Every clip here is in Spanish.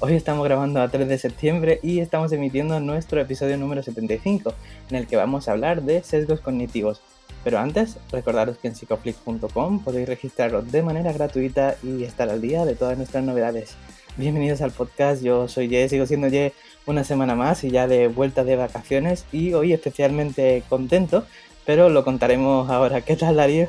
Hoy estamos grabando a 3 de septiembre y estamos emitiendo nuestro episodio número 75, en el que vamos a hablar de sesgos cognitivos. Pero antes, recordaros que en psicoflix.com podéis registraros de manera gratuita y estar al día de todas nuestras novedades. Bienvenidos al podcast, yo soy Ye, sigo siendo Ye una semana más y ya de vuelta de vacaciones y hoy especialmente contento, pero lo contaremos ahora. ¿Qué tal, Darío?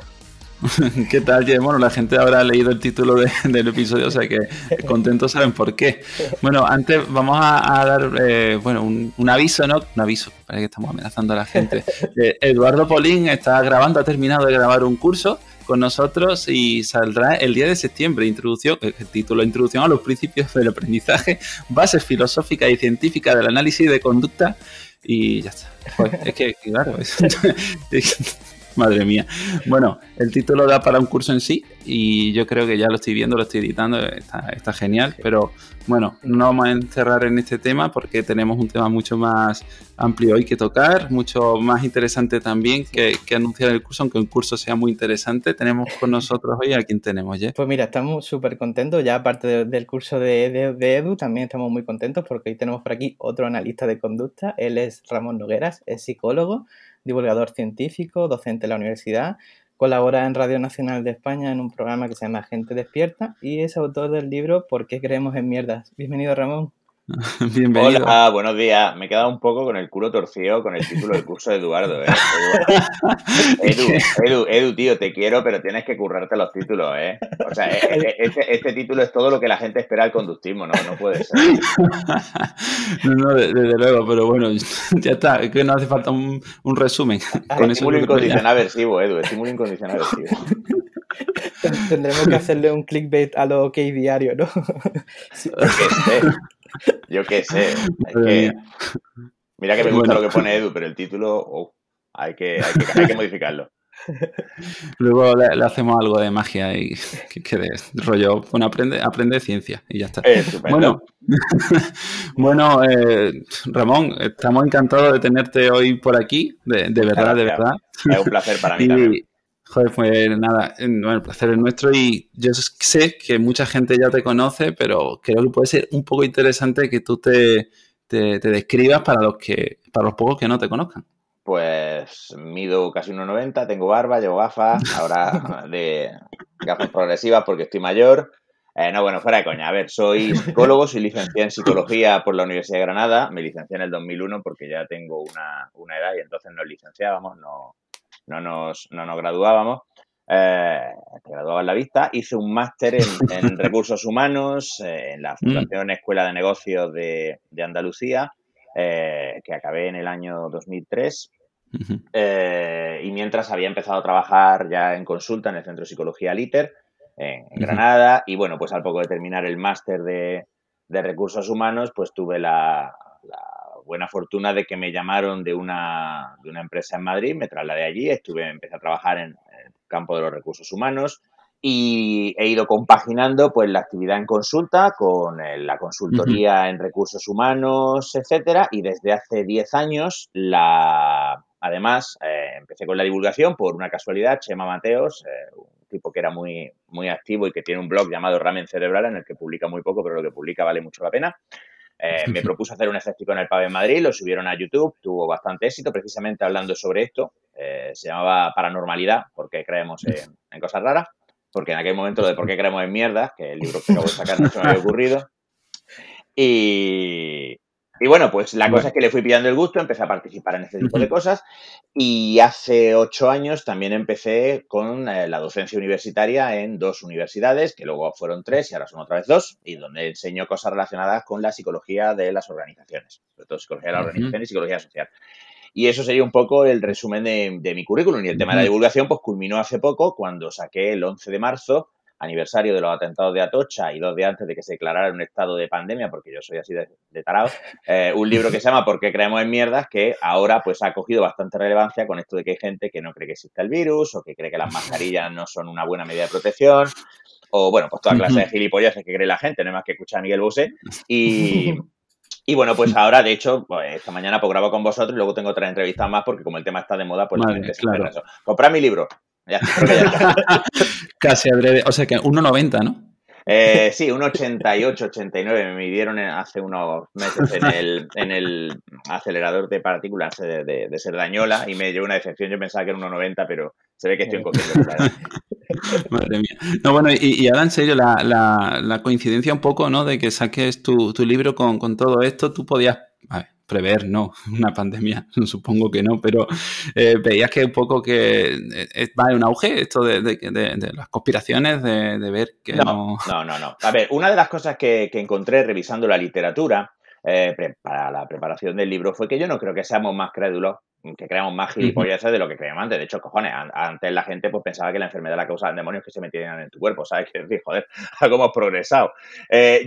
¿Qué tal? Bueno, la gente habrá leído el título del episodio, o sea que contentos saben por qué. Bueno, antes vamos a, dar eh, bueno, un, aviso, ¿no? Un aviso, parece que estamos amenazando a la gente. Eh, Eduardo Polín está grabando, ha terminado de grabar un curso con nosotros y saldrá el día de septiembre. Introducción, el título Introducción a los principios del aprendizaje, bases filosóficas y científicas del análisis de conducta. Y ya está. es que, claro, es, Madre mía. Bueno, el título da para un curso en sí y yo creo que ya lo estoy viendo, lo estoy editando, está, genial, pero bueno, no vamos a encerrar en este tema porque tenemos un tema mucho más amplio hoy que tocar, mucho más interesante también que, anunciar el curso, aunque el curso sea muy interesante. Tenemos con nosotros hoy a quien tenemos ya. Pues mira, estamos súper contentos, ya aparte del curso de, de Edu, también estamos muy contentos porque hoy tenemos por aquí otro analista de conducta, él es Ramón Nogueras, es psicólogo divulgador científico, docente en la universidad, colabora en Radio Nacional de España en un programa que se llama Gente Despierta y es autor del libro ¿Por qué creemos en mierdas? Bienvenido Ramón. Bienvenido. Hola, buenos días. Me he quedado un poco con el culo torcido con el título del curso de Eduardo. ¿eh? Edu, Edu, Edu, tío, te quiero, pero tienes que currarte los títulos. ¿eh? O sea, e, e, este, este, título es todo lo que la gente espera al conductismo, ¿no? No puede ser. No, no, desde luego, pero bueno, ya está. Es que no hace falta un, un resumen. Con estímulo incondicional aversivo, Edu. Estímulo incondicional aversivo. Tendremos que hacerle un clickbait a lo que diario, ¿no? Sí. Yo qué sé. mira que me gusta lo que pone Edu, pero el título oh, hay, que, hay, que, modificarlo. Luego le, hacemos algo de magia y que, de rollo, bueno, aprende, aprende ciencia y ya está. bueno, bueno eh, Ramón, estamos encantados de tenerte hoy por aquí, de, verdad, de verdad. Es un placer para mí también. Joder, pues nada, bueno, el placer es nuestro y yo sé que mucha gente ya te conoce, pero creo que puede ser un poco interesante que tú te, describas para los que para los pocos que no te conozcan. Pues mido casi 1,90, tengo barba, llevo gafas, ahora de gafas progresivas porque estoy mayor. Eh, no, bueno, fuera de coña. A ver, soy psicólogo, soy licenciado en psicología por la Universidad de Granada. Me licencié en el 2001 porque ya tengo una, una edad y entonces nos licenciábamos, no, no nos, no nos graduábamos, eh, graduaba en la vista, hice un máster en, recursos humanos eh, en la mm. Fundación Escuela de Negocios de, Andalucía, eh, que acabé en el año 2003. Eh, y mientras había empezado a trabajar ya en consulta en el Centro de Psicología Liter, en, Granada, y bueno, pues al poco de terminar el máster de, recursos humanos, pues tuve la buena fortuna de que me llamaron de una, de una empresa en Madrid, me trasladé allí, estuve, empecé a trabajar en, el campo de los recursos humanos y he ido compaginando pues la actividad en consulta con eh, la consultoría en recursos humanos, etcétera, y desde hace 10 años la además eh, empecé con la divulgación por una casualidad, Chema Mateos, eh, un tipo que era muy, muy activo y que tiene un blog llamado Ramen Cerebral en el que publica muy poco, pero lo que publica vale mucho la pena. Eh, me propuso hacer un escéptico en el pub en Madrid, lo subieron a YouTube, tuvo bastante éxito precisamente hablando sobre esto. Eh, se llamaba Paranormalidad, porque creemos en, cosas raras, porque en aquel momento lo de por qué creemos en mierda, que el libro que acabo de sacar no se me había ocurrido. Y, y bueno, pues la cosa es que le fui pillando el gusto, empecé a participar en este tipo de cosas. Y hace ocho años también empecé con eh, la docencia universitaria en dos universidades, que luego fueron tres y ahora son otra vez dos, y donde enseño cosas relacionadas con la psicología de las organizaciones, sobre todo psicología de la organización y psicología social. Y eso sería un poco el resumen de, mi currículum. Y el tema de la divulgación, pues culminó hace poco cuando saqué el 11 de marzo aniversario de los atentados de Atocha y dos días antes de que se declarara un estado de pandemia, porque yo soy así de, tarado, eh, un libro que se llama ¿Por qué creemos en mierdas? que ahora pues ha cogido bastante relevancia con esto de que hay gente que no cree que exista el virus o que cree que las mascarillas no son una buena medida de protección o bueno, pues toda clase de gilipollas que cree la gente, no hay más que escuchar a Miguel Bosé y... Y bueno, pues ahora, de hecho, pues, esta mañana pues grabo con vosotros y luego tengo otra entrevistas más porque como el tema está de moda, pues la gente claro. eso. Comprad mi libro. Casi adrede. O sea que 1,90, ¿no? Eh, sí, un 88, 89 me midieron hace unos meses en el, en el acelerador de partículas de, de, de Serdañola y me dio una decepción. Yo pensaba que era 1,90, pero se ve que estoy encogiendo. Madre mía. No, bueno, y, ahora en serio, la, la, la, coincidencia un poco, ¿no? De que saques tu, tu libro con, con, todo esto, tú podías. Prever, no, una pandemia, supongo que no, pero eh, veías que un poco que eh, va en un auge esto de, las conspiraciones, de, ver que no, no... No, no, A ver, una de las cosas que, encontré revisando la literatura eh, para la preparación del libro fue que yo no creo que seamos más crédulos que creamos más gilipolleces de lo que creíamos antes. De hecho, cojones, antes la gente pues pensaba que la enfermedad la causaba demonios que se metían en tu cuerpo, ¿sabes? Que decir, joder, cómo hemos progresado.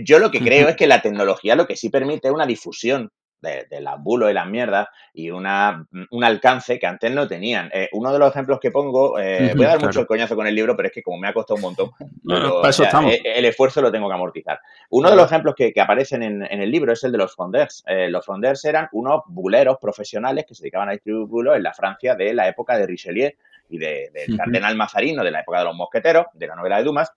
yo lo que creo es que la tecnología lo que sí permite es una difusión de, de las bulos y las mierdas y una, un alcance que antes no tenían. Eh, uno de los ejemplos que pongo, eh, voy a dar mucho el coñazo con el libro, pero es que como me ha costado un montón, eh, el esfuerzo lo tengo que amortizar. Uno de los ejemplos que, aparecen en, el libro es el de los frondeurs. los frondeurs eran unos buleros profesionales que se dedicaban a distribuir bulos en la Francia de la época de Richelieu y del de, cardenal Mazarino, de la época de los mosqueteros, de la novela de Dumas,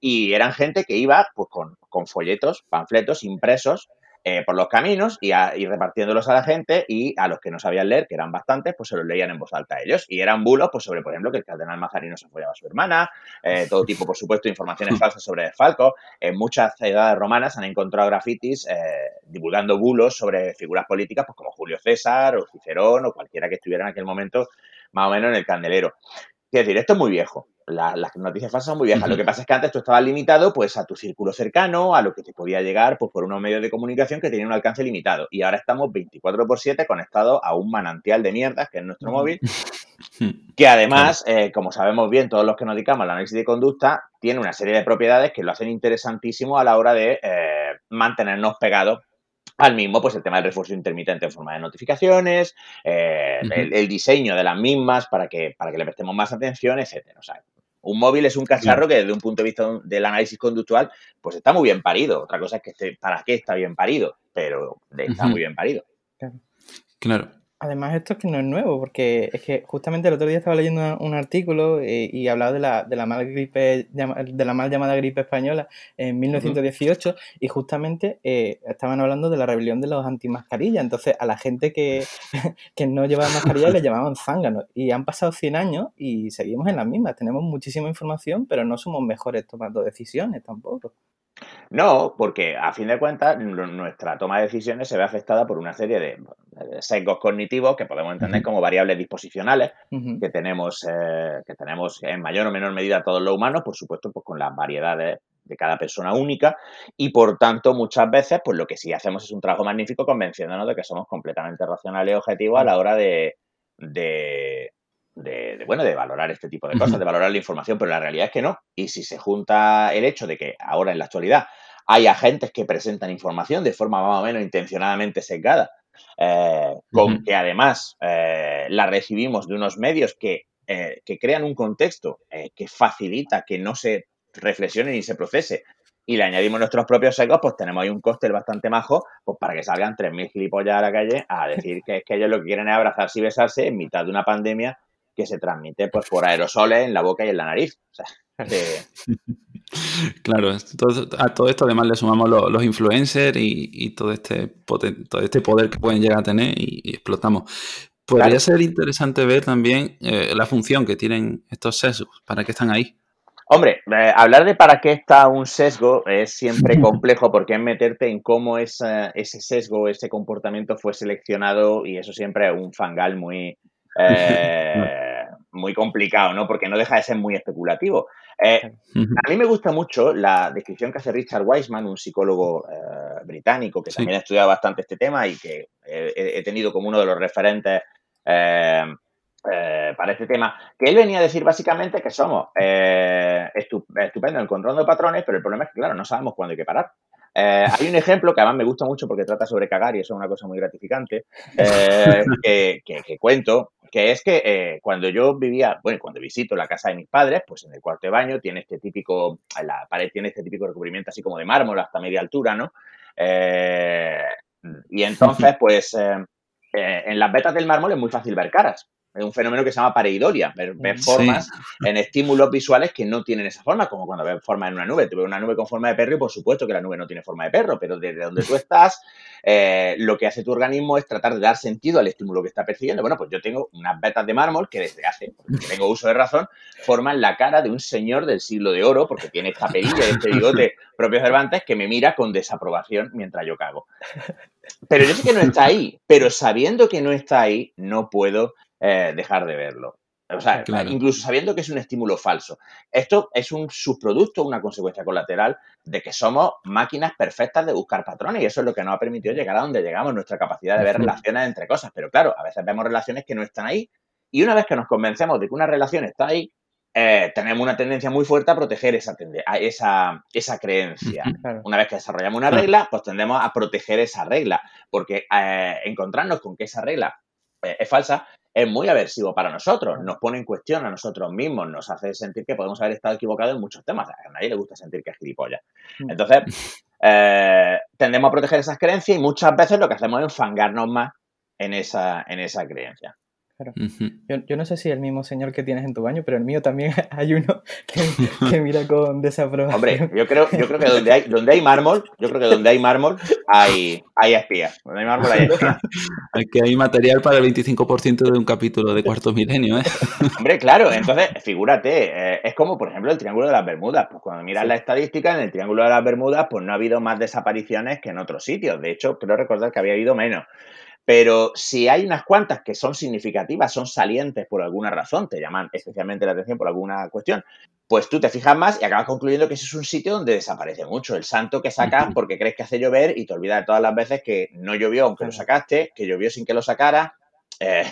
y eran gente que iba pues, con, con folletos, panfletos impresos eh, por los caminos y, repartiéndolos a la gente y a los que no sabían leer, que eran bastantes, pues se los leían en voz alta a ellos. Y eran bulos, pues sobre, por ejemplo, que el cardenal Mazarino se follaba a su hermana, eh, todo tipo, por supuesto, de informaciones falsas sobre Falco. En muchas ciudades romanas han encontrado grafitis eh, divulgando bulos sobre figuras políticas, pues como Julio César o Cicerón o cualquiera que estuviera en aquel momento más o menos en el candelero. Quiero decir, esto es muy viejo las noticias falsas son muy viejas. Lo que pasa es que antes tú estabas limitado pues a tu círculo cercano, a lo que te podía llegar pues por unos medios de comunicación que tenían un alcance limitado. Y ahora estamos 24 por 7 conectados a un manantial de mierdas que es nuestro móvil, que además, eh, como sabemos bien todos los que nos dedicamos al análisis de conducta, tiene una serie de propiedades que lo hacen interesantísimo a la hora de eh, mantenernos pegados al mismo, pues el tema del refuerzo intermitente en forma de notificaciones, eh, el, diseño de las mismas para que, para que le prestemos más atención, etcétera. O sea, un móvil es un cacharro que desde un punto de vista del análisis conductual, pues está muy bien parido. Otra cosa es que esté, para qué está bien parido, pero está muy bien parido. Claro. Además, esto es que no es nuevo, porque es que justamente el otro día estaba leyendo un artículo eh, y, hablaba de la, de la mal gripe, de la mal llamada gripe española en 1918, y justamente eh, estaban hablando de la rebelión de los antimascarillas. Entonces, a la gente que, que no llevaba mascarilla le llamaban zánganos. Y han pasado 100 años y seguimos en las mismas. Tenemos muchísima información, pero no somos mejores tomando decisiones tampoco. No, porque a fin de cuentas nuestra toma de decisiones se ve afectada por una serie de, sesgos cognitivos que podemos entender como variables disposicionales que tenemos eh, que tenemos en mayor o menor medida todos los humanos, por supuesto, pues con las variedades de cada persona única. Y por tanto muchas veces pues lo que sí hacemos es un trabajo magnífico convenciéndonos de que somos completamente racionales y objetivos a la hora de, de, bueno, de valorar este tipo de cosas, de valorar la información, pero la realidad es que no. Y si se junta el hecho de que ahora en la actualidad hay agentes que presentan información de forma más o menos intencionadamente sesgada, eh, con que además eh, la recibimos de unos medios que, eh, que crean un contexto que facilita que no se reflexione ni se procese y le añadimos nuestros propios secos, pues tenemos ahí un coste bastante majo, pues para que salgan 3.000 gilipollas a la calle a decir que es que ellos lo que quieren es abrazarse y besarse en mitad de una pandemia que se transmite pues por aerosoles en la boca y en la nariz. Claro, a todo esto además le sumamos los, influencers y, todo, este todo este poder que pueden llegar a tener y, explotamos. Podría ser interesante ver también eh, la función que tienen estos sesgos, para qué están ahí. Hombre, eh, hablar de para qué está un sesgo es siempre complejo porque es meterte en cómo ese sesgo, ese comportamiento fue seleccionado y eso siempre es un fangal muy, eh, muy complicado, ¿no? Porque no deja de ser muy especulativo. Eh, a mí me gusta mucho la descripción que hace Richard Wiseman, un psicólogo eh, británico que también ha estudiado bastante este tema y que he, tenido como uno de los referentes eh, para este tema, que él venía a decir básicamente que somos eh, estupendo encontrando patrones, pero el problema es que, claro, no sabemos cuándo hay que parar. Eh, hay un ejemplo que además me gusta mucho porque trata sobre cagar y eso es una cosa muy gratificante, que, cuento, que es que cuando yo vivía, bueno, cuando visito la casa de mis padres, pues en el cuarto de baño tiene este típico, la pared tiene este típico recubrimiento así como de mármol hasta media altura, ¿no? y entonces, pues en las vetas del mármol es muy fácil ver caras. Es un fenómeno que se llama pareidolia, ver, formas en estímulos visuales que no tienen esa forma, como cuando ves formas en una nube. Tú ves una nube con forma de perro y por supuesto que la nube no tiene forma de perro, pero desde donde tú estás, eh, lo que hace tu organismo es tratar de dar sentido al estímulo que está percibiendo. Bueno, pues yo tengo unas vetas de mármol que desde hace, porque tengo uso de razón, forman la cara de un señor del siglo de oro, porque tiene esta perilla y este bigote propio Cervantes que me mira con desaprobación mientras yo cago. Pero yo sé que no está ahí, pero sabiendo que no está ahí, no puedo eh, dejar de verlo. O sea, incluso sabiendo que es un estímulo falso. Esto es un subproducto, una consecuencia colateral de que somos máquinas perfectas de buscar patrones y eso es lo que nos ha permitido llegar a donde llegamos, nuestra capacidad de ver relaciones entre cosas. Pero claro, a veces vemos relaciones que no están ahí y una vez que nos convencemos de que una relación está ahí, eh, tenemos una tendencia muy fuerte a proteger esa, esa, esa creencia. Una vez que desarrollamos una regla, pues tendemos a proteger esa regla, porque eh, encontrarnos con que esa regla es falsa es muy aversivo para nosotros, nos pone en cuestión a nosotros mismos, nos hace sentir que podemos haber estado equivocados en muchos temas. A nadie le gusta sentir que es gilipollas. Mm. Entonces, eh, tendemos a proteger esas creencias y muchas veces lo que hacemos es enfangarnos más en esa, en esa creencia yo, no sé si el mismo señor que tienes en tu baño, pero el mío también hay uno que, mira con desaprobación. Hombre, yo creo, yo creo que donde hay, donde hay mármol, yo creo que donde hay mármol hay, hay espías. Donde hay mármol hay espías. Aquí hay material para el 25% de un capítulo de Cuarto Milenio, ¿eh? Hombre, claro, entonces, figúrate, eh, es como, por ejemplo, el Triángulo de las Bermudas. Pues cuando miras la estadística, en el Triángulo de las Bermudas, pues no ha habido más desapariciones que en otros sitios. De hecho, creo recordar que había habido menos. Pero si hay unas cuantas que son significativas, son salientes por alguna razón, te llaman especialmente la atención por alguna cuestión, pues tú te fijas más y acabas concluyendo que ese es un sitio donde desaparece mucho. El santo que sacas porque crees que hace llover y te olvidas de todas las veces que no llovió aunque lo sacaste, que llovió sin que lo sacara. Eh,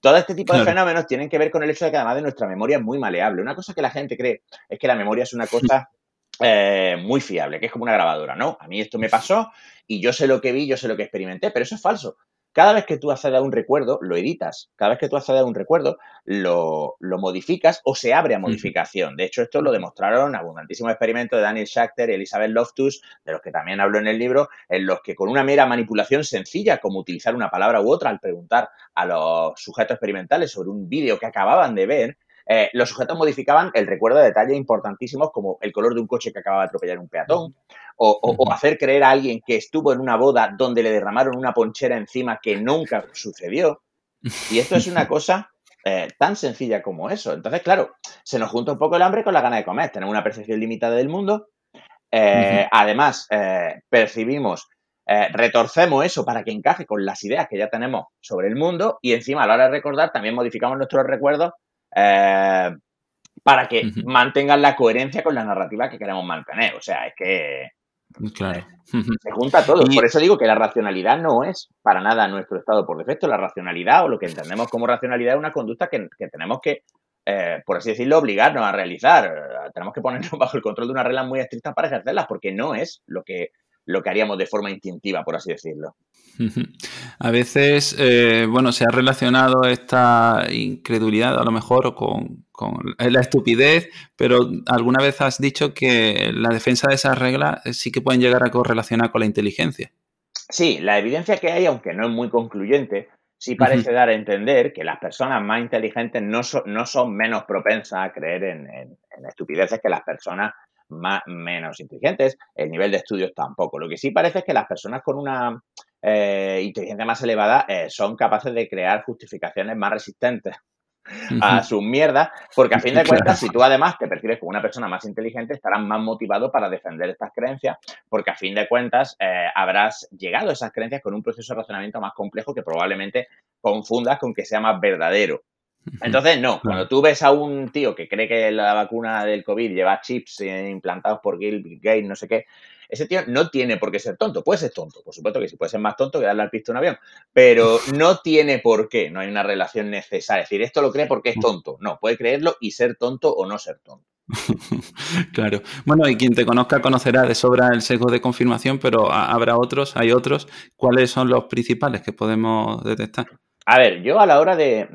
todo este tipo de fenómenos tienen que ver con el hecho de que además de nuestra memoria es muy maleable. Una cosa que la gente cree es que la memoria es una cosa eh, muy fiable, que es como una grabadora, ¿no? A mí esto me pasó y yo sé lo que vi, yo sé lo que experimenté, pero eso es falso. Cada vez que tú accedes a un recuerdo, lo editas. Cada vez que tú accedes a un recuerdo, lo, modificas o se abre a modificación. De hecho, esto lo demostraron abundantísimos experimentos de Daniel Schachter y Elizabeth Loftus, de los que también hablo en el libro, en los que con una mera manipulación sencilla, como utilizar una palabra u otra al preguntar a los sujetos experimentales sobre un vídeo que acababan de ver, eh, los sujetos modificaban el recuerdo de detalles importantísimos como el color de un coche que acaba de atropellar un peatón o, hacer creer a alguien que estuvo en una boda donde le derramaron una ponchera encima que nunca sucedió. Y esto es una cosa eh, tan sencilla como eso. Entonces, claro, se nos junta un poco el hambre con la gana de comer. Tenemos una percepción limitada del mundo. Eh, además, percibimos retorcemos eso para que encaje con las ideas que ya tenemos sobre el mundo y encima a la hora de recordar también modificamos nuestros recuerdos eh, para que mantengan la coherencia con la narrativa que queremos mantener. O sea, es que Claro. Se junta todo. Por eso digo que la racionalidad no es para nada nuestro estado por defecto. La racionalidad o lo que entendemos como racionalidad es una conducta que, tenemos que, eh, por así decirlo, obligarnos a realizar. Tenemos que ponernos bajo el control de una regla muy estricta para ejercerlas, porque no es lo que lo que haríamos de forma instintiva, por así decirlo. A veces, eh, bueno, se ha relacionado esta incredulidad a lo mejor con, la estupidez, pero alguna vez has dicho que la defensa de esas reglas sí que pueden llegar a correlacionar con la inteligencia. Sí, la evidencia que hay, aunque no es muy concluyente, sí parece dar a entender que las personas más inteligentes no, no son menos propensas a creer en, en estupideces que las personas más, menos inteligentes, el nivel de estudios tampoco. Lo que sí parece es que las personas con una eh, inteligencia más elevada eh, son capaces de crear justificaciones más resistentes a sus mierdas, porque a fin de cuentas, si tú además te percibes como una persona más inteligente, estarás más motivado para defender estas creencias, porque a fin de cuentas eh, habrás llegado a esas creencias con un proceso de razonamiento más complejo que probablemente confundas con que sea más verdadero. Entonces, no, cuando tú ves a un tío que cree que la vacuna del COVID lleva chips implantados por Bill Gates, no sé qué, ese tío no tiene por qué ser tonto. Puede ser tonto, por supuesto que sí, puede ser más tonto que darle al pisto un avión, pero no tiene por qué, no hay una relación necesaria. Es decir, esto lo cree porque es tonto. No, puede creerlo y ser tonto o no ser tonto. claro. Bueno, y quien te conozca conocerá de sobra el sesgo de confirmación, pero habrá otros, hay otros. ¿Cuáles son los principales que podemos detectar? A ver, yo a la hora de,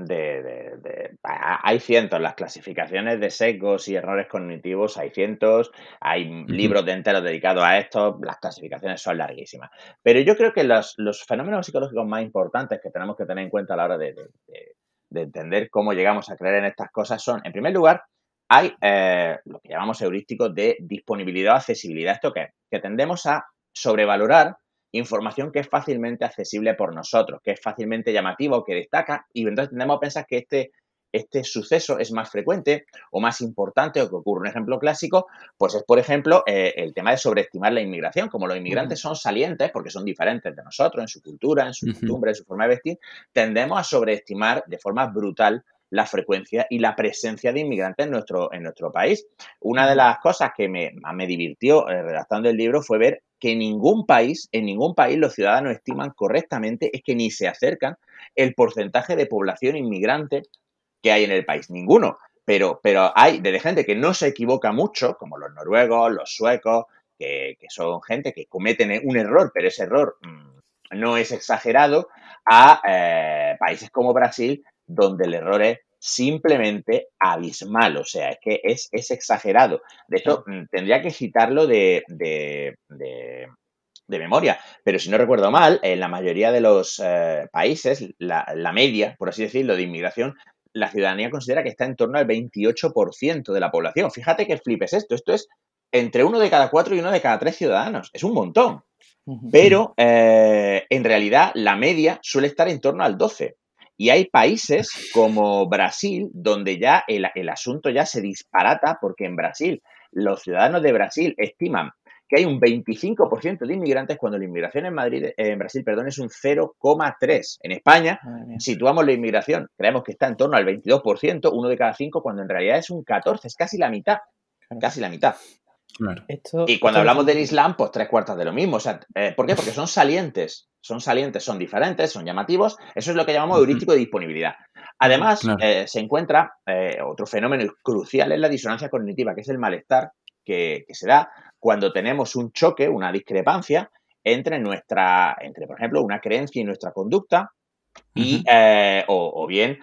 Hay cientos, las clasificaciones de sesgos y errores cognitivos, hay cientos, hay libros de enteros dedicados a esto, las clasificaciones son larguísimas. Pero yo creo que los, fenómenos psicológicos más importantes que tenemos que tener en cuenta a la hora de, entender cómo llegamos a creer en estas cosas son, en primer lugar, hay eh, lo que llamamos heurísticos de disponibilidad o accesibilidad. ¿Esto qué? Que tendemos a sobrevalorar información que es fácilmente accesible por nosotros, que es fácilmente llamativo, que destaca, y entonces tendemos a pensar que este, este suceso es más frecuente o más importante o que ocurre. Un ejemplo clásico, pues es, por ejemplo, eh, el tema de sobreestimar la inmigración. Como los inmigrantes son salientes, porque son diferentes de nosotros en su cultura, en su costumbre, en su forma de vestir, tendemos a sobreestimar de forma brutal la frecuencia y la presencia de inmigrantes en nuestro, en nuestro país. Una de las cosas que me, me divirtió eh, redactando el libro fue ver que en ningún país, en ningún país los ciudadanos estiman correctamente, es que ni se acercan el porcentaje de población inmigrante que hay en el país. Ninguno. Pero, pero hay de gente que no se equivoca mucho, como los noruegos, los suecos, que, son gente que cometen un error, pero ese error mm, no es exagerado, a eh, países como Brasil, donde el error es simplemente abismal, o sea, es que es, exagerado. De hecho, mm, tendría que citarlo de, de, memoria, pero si no recuerdo mal, en la mayoría de los eh, países, la, media, por así decirlo, de inmigración, la ciudadanía considera que está en torno al 28% de la población. Fíjate que flipes esto, esto es entre uno de cada cuatro y uno de cada tres ciudadanos, es un montón. Pero eh, en realidad la media suele estar en torno al 12. Y hay países como Brasil donde ya el, asunto ya se disparata porque en Brasil los ciudadanos de Brasil estiman que hay un 25% de inmigrantes cuando la inmigración en Madrid, en Brasil, perdón, es un 0,3. En España situamos la inmigración, creemos que está en torno al 22%, uno de cada cinco, cuando en realidad es un 14, es casi la mitad, casi la mitad y cuando hablamos del Islam, pues tres cuartas de lo mismo. O sea, eh, ¿Por qué? Porque son salientes. Son salientes, son diferentes, son llamativos. Eso es lo que llamamos heurístico de disponibilidad. Además, eh, se encuentra eh, otro fenómeno crucial en la disonancia cognitiva, que es el malestar que, se da cuando tenemos un choque, una discrepancia entre nuestra, entre, por ejemplo, una creencia y nuestra conducta, y, o, o, bien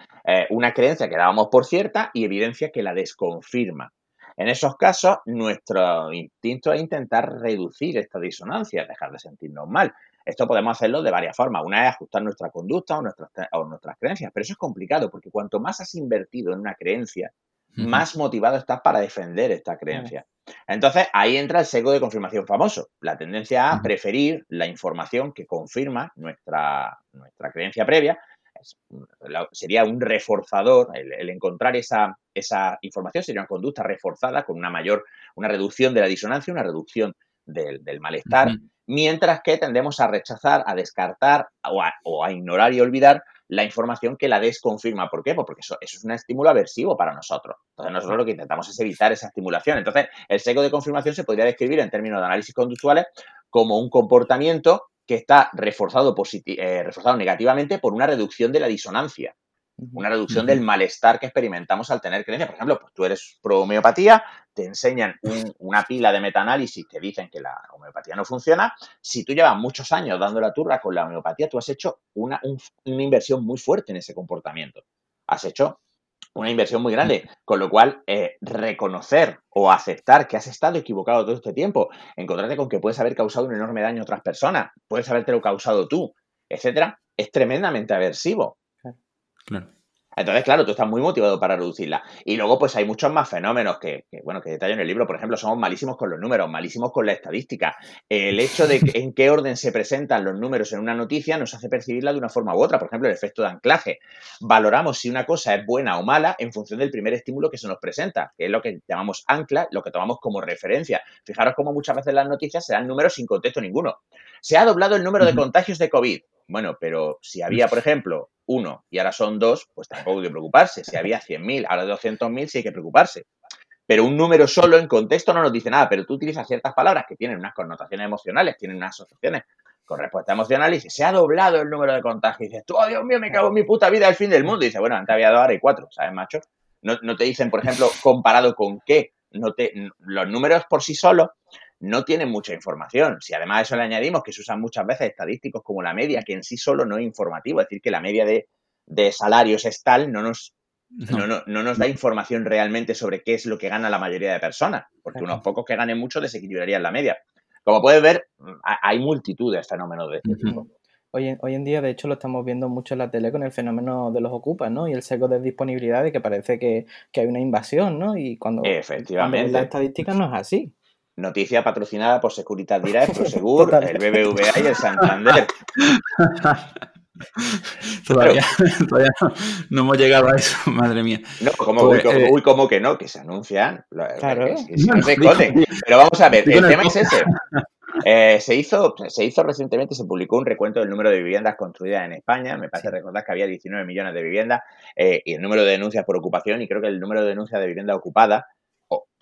una creencia que dábamos por cierta y evidencia que la desconfirma. En esos casos, nuestro instinto es intentar reducir esta disonancia, dejar de sentirnos mal. Esto podemos hacerlo de varias formas. Una es ajustar nuestra conducta o nuestras, nuestras creencias, pero eso es complicado porque cuanto más has invertido en una creencia, más motivado estás para defender esta creencia. Entonces, ahí entra el sesgo de confirmación famoso, la tendencia a preferir la información que confirma nuestra, nuestra creencia previa sería un reforzador, el, encontrar esa, esa, información sería una conducta reforzada con una mayor, una reducción de la disonancia, una reducción del, malestar, mientras que tendemos a rechazar, a descartar o a, ignorar y olvidar la información que la desconfirma. ¿Por qué? Pues porque eso, eso, es un estímulo aversivo para nosotros. Entonces nosotros lo que intentamos es evitar esa estimulación. Entonces el seco de confirmación se podría describir en términos de análisis conductuales como un comportamiento que está reforzado, eh, reforzado negativamente por una reducción de la disonancia, una reducción del malestar que experimentamos al tener creencia. Por ejemplo, pues tú eres pro homeopatía, te enseñan una pila de metaanálisis que dicen que la homeopatía no funciona. Si tú llevas muchos años dando la turra con la homeopatía, tú has hecho una, una inversión muy fuerte en ese comportamiento. Has hecho una inversión muy grande. Con lo cual, eh, reconocer o aceptar que has estado equivocado todo este tiempo, encontrarte con que puedes haber causado un enorme daño a otras personas, puedes habértelo causado tú, etcétera, es tremendamente aversivo. Claro. Entonces, claro, tú estás muy motivado para reducirla. Y luego, pues hay muchos más fenómenos que, bueno, que detallo en el libro. Por ejemplo, somos malísimos con los números, malísimos con la estadística. El hecho de en qué orden se presentan los números en una noticia nos hace percibirla de una forma u otra. Por ejemplo, el efecto de anclaje. Valoramos si una cosa es buena o mala en función del primer estímulo que se nos presenta, que es lo que llamamos ancla, lo que tomamos como referencia. Fijaros cómo muchas veces las noticias se dan números sin contexto ninguno. Se ha doblado el número de contagios de COVID. Bueno, pero si había, por ejemplo, uno y ahora son dos, pues tampoco hay que preocuparse. Si había 100.000, ahora 200.000, sí hay que preocuparse. Pero un número solo en contexto no nos dice nada, pero tú utilizas ciertas palabras que tienen unas connotaciones emocionales, tienen unas asociaciones con respuesta emocional y dices, se ha doblado el número de contagios. Y dices, tú, oh Dios mío, me cago en mi puta vida, el fin del mundo. Y dices, bueno, antes había dos, ahora hay cuatro, ¿sabes, macho? No, no te dicen, por ejemplo, comparado con qué. No te, los números por sí solos no tienen mucha información. Si además a eso le añadimos que se usan muchas veces estadísticos como la media, que en sí solo no es informativo, es decir, que la media de, de salarios es tal, no nos, no. No, no. nos da información realmente sobre qué es lo que gana la mayoría de personas, porque unos pocos que ganen mucho desequilibrarían la media. Como puedes ver, hay multitud de fenómenos de este tipo. Hoy en, hoy en día, de hecho, lo estamos viendo mucho en la tele con el fenómeno de los ocupas, ¿no? Y el seco de disponibilidad de que parece que, que hay una invasión, ¿no? Y cuando, Efectivamente. cuando la estadística no es así. Noticia patrocinada por Securitas Direct, Prosegur, el BBVA y el Santander. todavía, todavía no, no, hemos llegado a eso, madre mía. No, como, pues, uy, como, eh, uy, como que no, que se anuncian. Claro. Que, que, que no se esconden. Pero vamos a ver, el tema es ese. Eh, se, hizo, se hizo recientemente, se publicó un recuento del número de viviendas construidas en España. Me parece sí. recordar que había 19 millones de viviendas eh, y el número de denuncias por ocupación, y creo que el número de denuncias de vivienda ocupada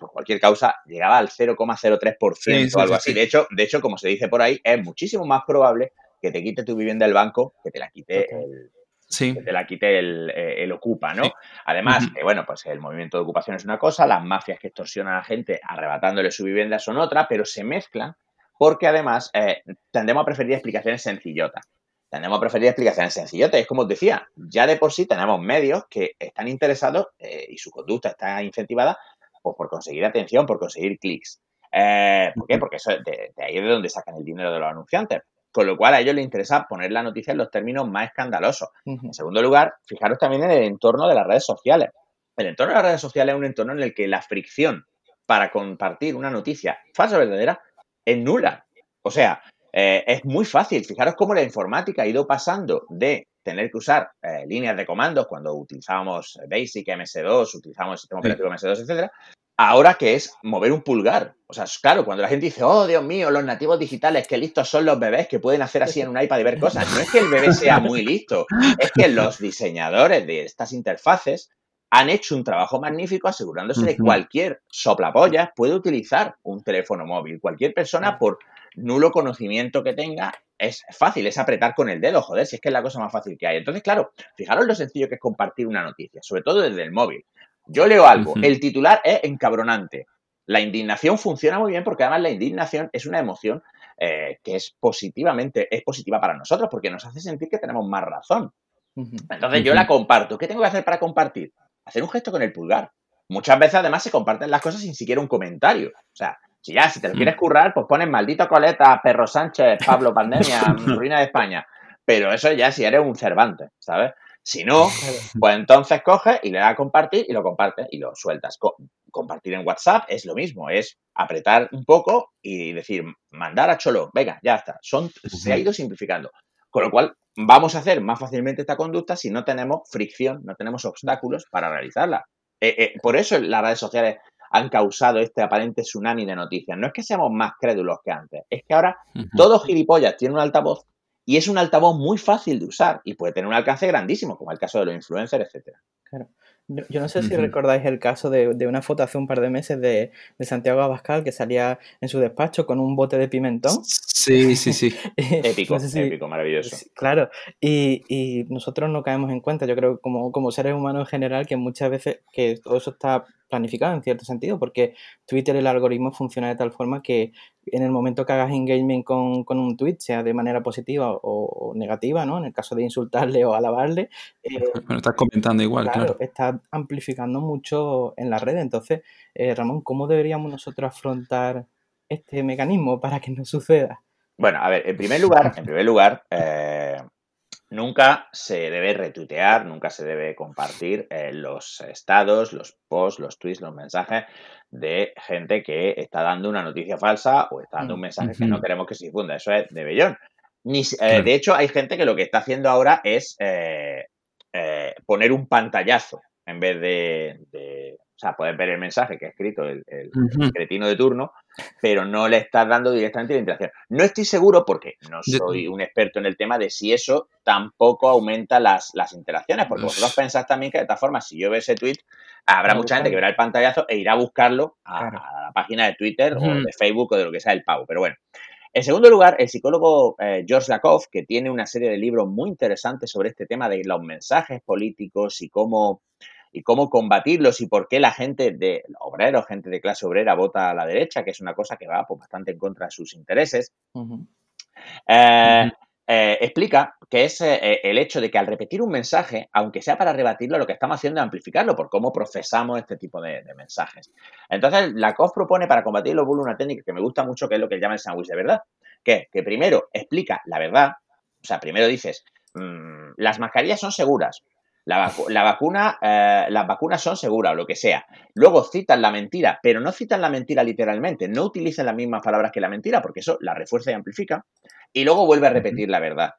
por cualquier causa llegaba al 0,03% sí, o algo así. De hecho, de hecho, como se dice por ahí, es muchísimo más probable que te quite tu vivienda del banco que te la quite okay. el, Sí. que te la quite el, eh, el ocupa, ¿no? Sí. Además, uh -huh. eh, bueno, pues el movimiento de ocupación es una cosa, las mafias que extorsionan a la gente arrebatándole su vivienda son otra, pero se mezclan porque además eh, tendemos a preferir explicaciones sencillotas. Tendemos a preferir explicaciones sencillotas. Es como os decía, ya de por sí tenemos medios que están interesados eh, y su conducta está incentivada pues, por conseguir atención, por conseguir clics. Eh, ¿Por qué? Porque eso, de, de ahí es de donde sacan el dinero de los anunciantes. Con lo cual a ellos les interesa poner la noticia en los términos más escandalosos. Uh -huh. En segundo lugar, fijaros también en el entorno de las redes sociales. El entorno de las redes sociales es un entorno en el que la fricción para compartir una noticia falsa o verdadera es nula. O sea, eh, es muy fácil. Fijaros cómo la informática ha ido pasando de tener que usar eh, líneas de comandos cuando utilizábamos Basic, MS2, utilizábamos el sistema operativo MS2, etcétera, ahora que es mover un pulgar. O sea, claro, cuando la gente dice, oh, Dios mío, los nativos digitales, qué listos son los bebés que pueden hacer así en un iPad y ver cosas. No es que el bebé sea muy listo, es que los diseñadores de estas interfaces han hecho un trabajo magnífico asegurándose de que cualquier soplapollas puede utilizar un teléfono móvil. Cualquier persona, por nulo conocimiento que tenga, es fácil, es apretar con el dedo, joder, si es que es la cosa más fácil que hay. Entonces, claro, fijaros lo sencillo que es compartir una noticia, sobre todo desde el móvil. Yo leo algo, uh -huh. el titular es encabronante. La indignación funciona muy bien porque además la indignación es una emoción eh, que es positivamente, es positiva para nosotros porque nos hace sentir que tenemos más razón. Uh -huh. Entonces uh -huh. yo la comparto. ¿Qué tengo que hacer para compartir? Hacer un gesto con el pulgar. Muchas veces además se comparten las cosas sin siquiera un comentario. O sea, si ya, si te lo quieres currar, pues pones maldito coleta, perro Sánchez, Pablo Pandemia, ruina de España. Pero eso ya si eres un Cervantes, ¿sabes? Si no, pues entonces coges y le das a compartir y lo compartes y lo sueltas. Co compartir en WhatsApp es lo mismo, es apretar un poco y decir, mandar a Cholo, venga, ya está. Son, se ha ido simplificando. Con lo cual, vamos a hacer más fácilmente esta conducta si no tenemos fricción, no tenemos obstáculos para realizarla. Eh, eh, por eso las redes sociales han causado este aparente tsunami de noticias. No es que seamos más crédulos que antes, es que ahora uh -huh. todos gilipollas tienen un altavoz y es un altavoz muy fácil de usar y puede tener un alcance grandísimo, como el caso de los influencers, etcétera. Claro. Yo no sé uh -huh. si recordáis el caso de, de, una foto hace un par de meses de, de, Santiago Abascal que salía en su despacho con un bote de pimentón. Sí, sí, sí. épico, no sé si, épico, maravilloso. Claro, y, y, nosotros no caemos en cuenta, yo creo, como, como seres humanos en general, que muchas veces que todo eso está planificado en cierto sentido, porque Twitter, el algoritmo funciona de tal forma que en el momento que hagas engagement con, con un tweet, sea de manera positiva o, o, negativa, ¿no? En el caso de insultarle o alabarle. Eh, bueno, estás comentando igual, claro. claro. Estás amplificando mucho en la red. Entonces, eh, Ramón, ¿cómo deberíamos nosotros afrontar este mecanismo para que no suceda? Bueno, a ver, en primer lugar, en primer lugar, eh, Nunca se debe retuitear, nunca se debe compartir eh, los estados, los posts, los tweets, los mensajes de gente que está dando una noticia falsa o está dando un mensaje uh -huh. que no queremos que se difunda. Eso es de bellón. Ni, eh. De hecho, hay gente que lo que está haciendo ahora es eh, eh poner un pantallazo en vez de, de, sea, puedes ver el mensaje que ha escrito el, cretino de turno, pero no le estás dando directamente la interacción. No estoy seguro, porque no soy un experto en el tema, de si eso tampoco aumenta las, las interacciones, porque vosotros pensáis también que de esta forma, si yo veo ese tweet, habrá mucha gente que verá el pantallazo e irá a buscarlo a, la página de Twitter o de Facebook o de lo que sea el pavo. Pero bueno. En segundo lugar, el psicólogo eh, George Lakoff, que tiene una serie de libros muy interesantes sobre este tema de los mensajes políticos y cómo, y cómo combatirlos y por qué la gente de obreros, gente de clase obrera vota a la derecha, que es una cosa que va pues, bastante en contra de sus intereses. Eh, explica que es eh, eh, el hecho de que al repetir un mensaje, aunque sea para rebatirlo, lo que estamos haciendo es amplificarlo por cómo procesamos este tipo de, mensajes. Entonces, la COF propone para combatir los bulos una técnica que me gusta mucho, que es lo que llama el sándwich de verdad, que, que primero explica la verdad, o sea, primero dices, mm, las mascarillas son seguras, la, vacuna, las vacunas son seguras o lo que sea. Luego citan la mentira, pero no citan la mentira literalmente, no utilizan las mismas palabras que la mentira, porque eso la refuerza y amplifica y luego vuelve a repetir la verdad.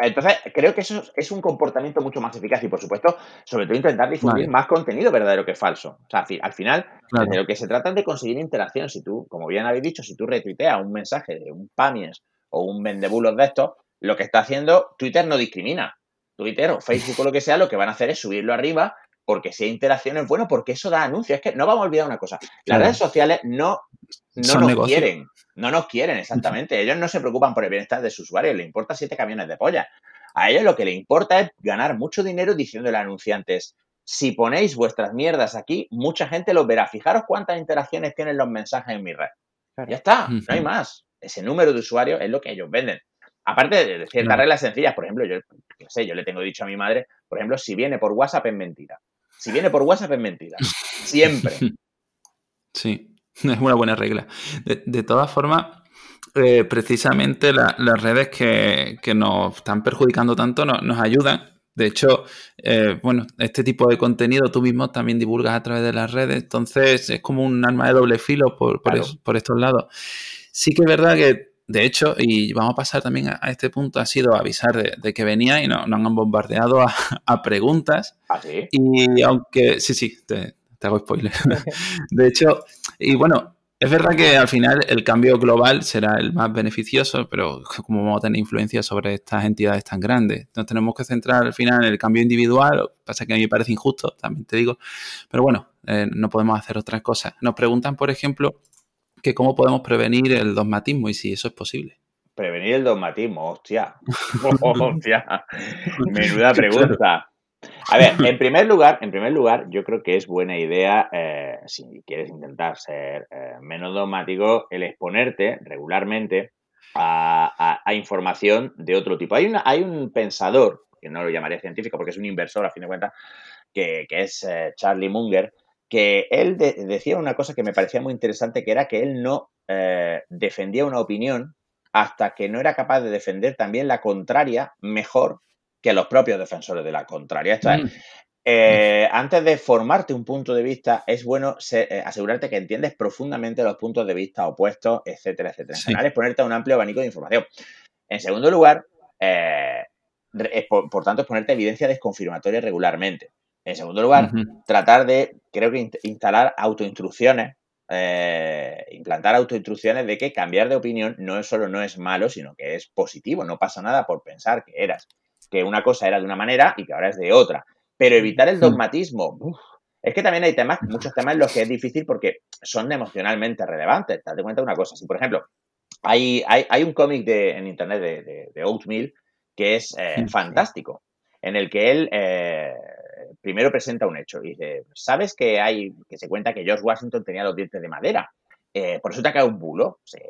Entonces, creo que eso es un comportamiento mucho más eficaz y, por supuesto, sobre todo intentar difundir más contenido verdadero que falso. O sea, al final, de lo que se trata es de conseguir interacción. Si tú, como bien habéis dicho, si tú retuiteas un mensaje de un Pamies o un vendebulos de estos, lo que está haciendo Twitter no discrimina. Twitter o Facebook o lo que sea, lo que van a hacer es subirlo arriba porque si hay interacción es bueno, porque eso da anuncios. Es que no vamos a olvidar una cosa. Las redes sociales no, no nos quieren. No nos quieren, exactamente. Ellos no se preocupan por el bienestar de sus usuarios, le importa siete camiones de polla. A ellos lo que le importa es ganar mucho dinero diciéndole a anunciantes, si ponéis vuestras mierdas aquí, mucha gente los verá. Fijaros cuántas interacciones tienen los mensajes en mi red. Ya está, no hay más. Ese número de usuarios es lo que ellos venden. Aparte de ciertas reglas sencillas, por ejemplo, yo, sé, yo le tengo dicho a mi madre, por ejemplo, si viene por WhatsApp es mentira. Si viene por WhatsApp es mentira. Siempre. Sí, es una buena regla. De, todas formas, eh, precisamente las redes que, nos están perjudicando tanto nos ayudan. De hecho, eh, bueno, este tipo de contenido tú mismo también divulgas a través de las redes, entonces es como un arma de doble filo por, por estos lados. Sí que es verdad que de hecho, y vamos a pasar también a, este punto, ha sido avisar de, que venía y nos no han bombardeado a, preguntas. ¿Ah, sí? Y aunque, sí, sí, te, hago spoiler. de hecho, y bueno, es verdad que al final el cambio global será el más beneficioso, pero como vamos a tener influencia sobre estas entidades tan grandes, nos tenemos que centrar al final en el cambio individual, pasa que a mí me parece injusto, también te digo, pero bueno, eh, no podemos hacer otras cosas. Nos preguntan, por ejemplo, que cómo podemos prevenir el dogmatismo y si eso es posible. Prevenir el dogmatismo, hostia. hostia. Menuda pregunta. A ver, en primer lugar, en primer lugar, yo creo que es buena idea, eh, si quieres intentar ser eh, menos dogmático, el exponerte regularmente a, información de otro tipo. Hay, una, hay un pensador, que no lo llamaría científico porque es un inversor a fin de cuentas, que, es eh, Charlie Munger, que él decía una cosa que me parecía muy interesante, que era que él no eh, defendía una opinión hasta que no era capaz de defender también la contraria mejor que los propios defensores de la contraria. Esto es, mm. eh, antes de formarte un punto de vista, es bueno eh, asegurarte que entiendes profundamente los puntos de vista opuestos, etcétera, etcétera. En general, es ponerte a un amplio abanico de información. En segundo lugar, por, por, tanto, es ponerte evidencia desconfirmatoria regularmente. En segundo lugar, tratar de, creo que instalar autoinstrucciones, eh, implantar autoinstrucciones de que cambiar de opinión no es solo no es malo, sino que es positivo. No pasa nada por pensar que eras, que una cosa era de una manera y que ahora es de otra. Pero evitar el dogmatismo, es que también hay temas, muchos temas en los que es difícil porque son emocionalmente relevantes. Date cuenta de una cosa. Si, por ejemplo, hay, hay, un cómic en internet de, de, Oatmeal que es eh, fantástico, en el que él eh, primero presenta un hecho y dice, ¿sabes que hay, que se cuenta que George Washington tenía los dientes de madera? Eh, por eso te ha caído un bulo. Se,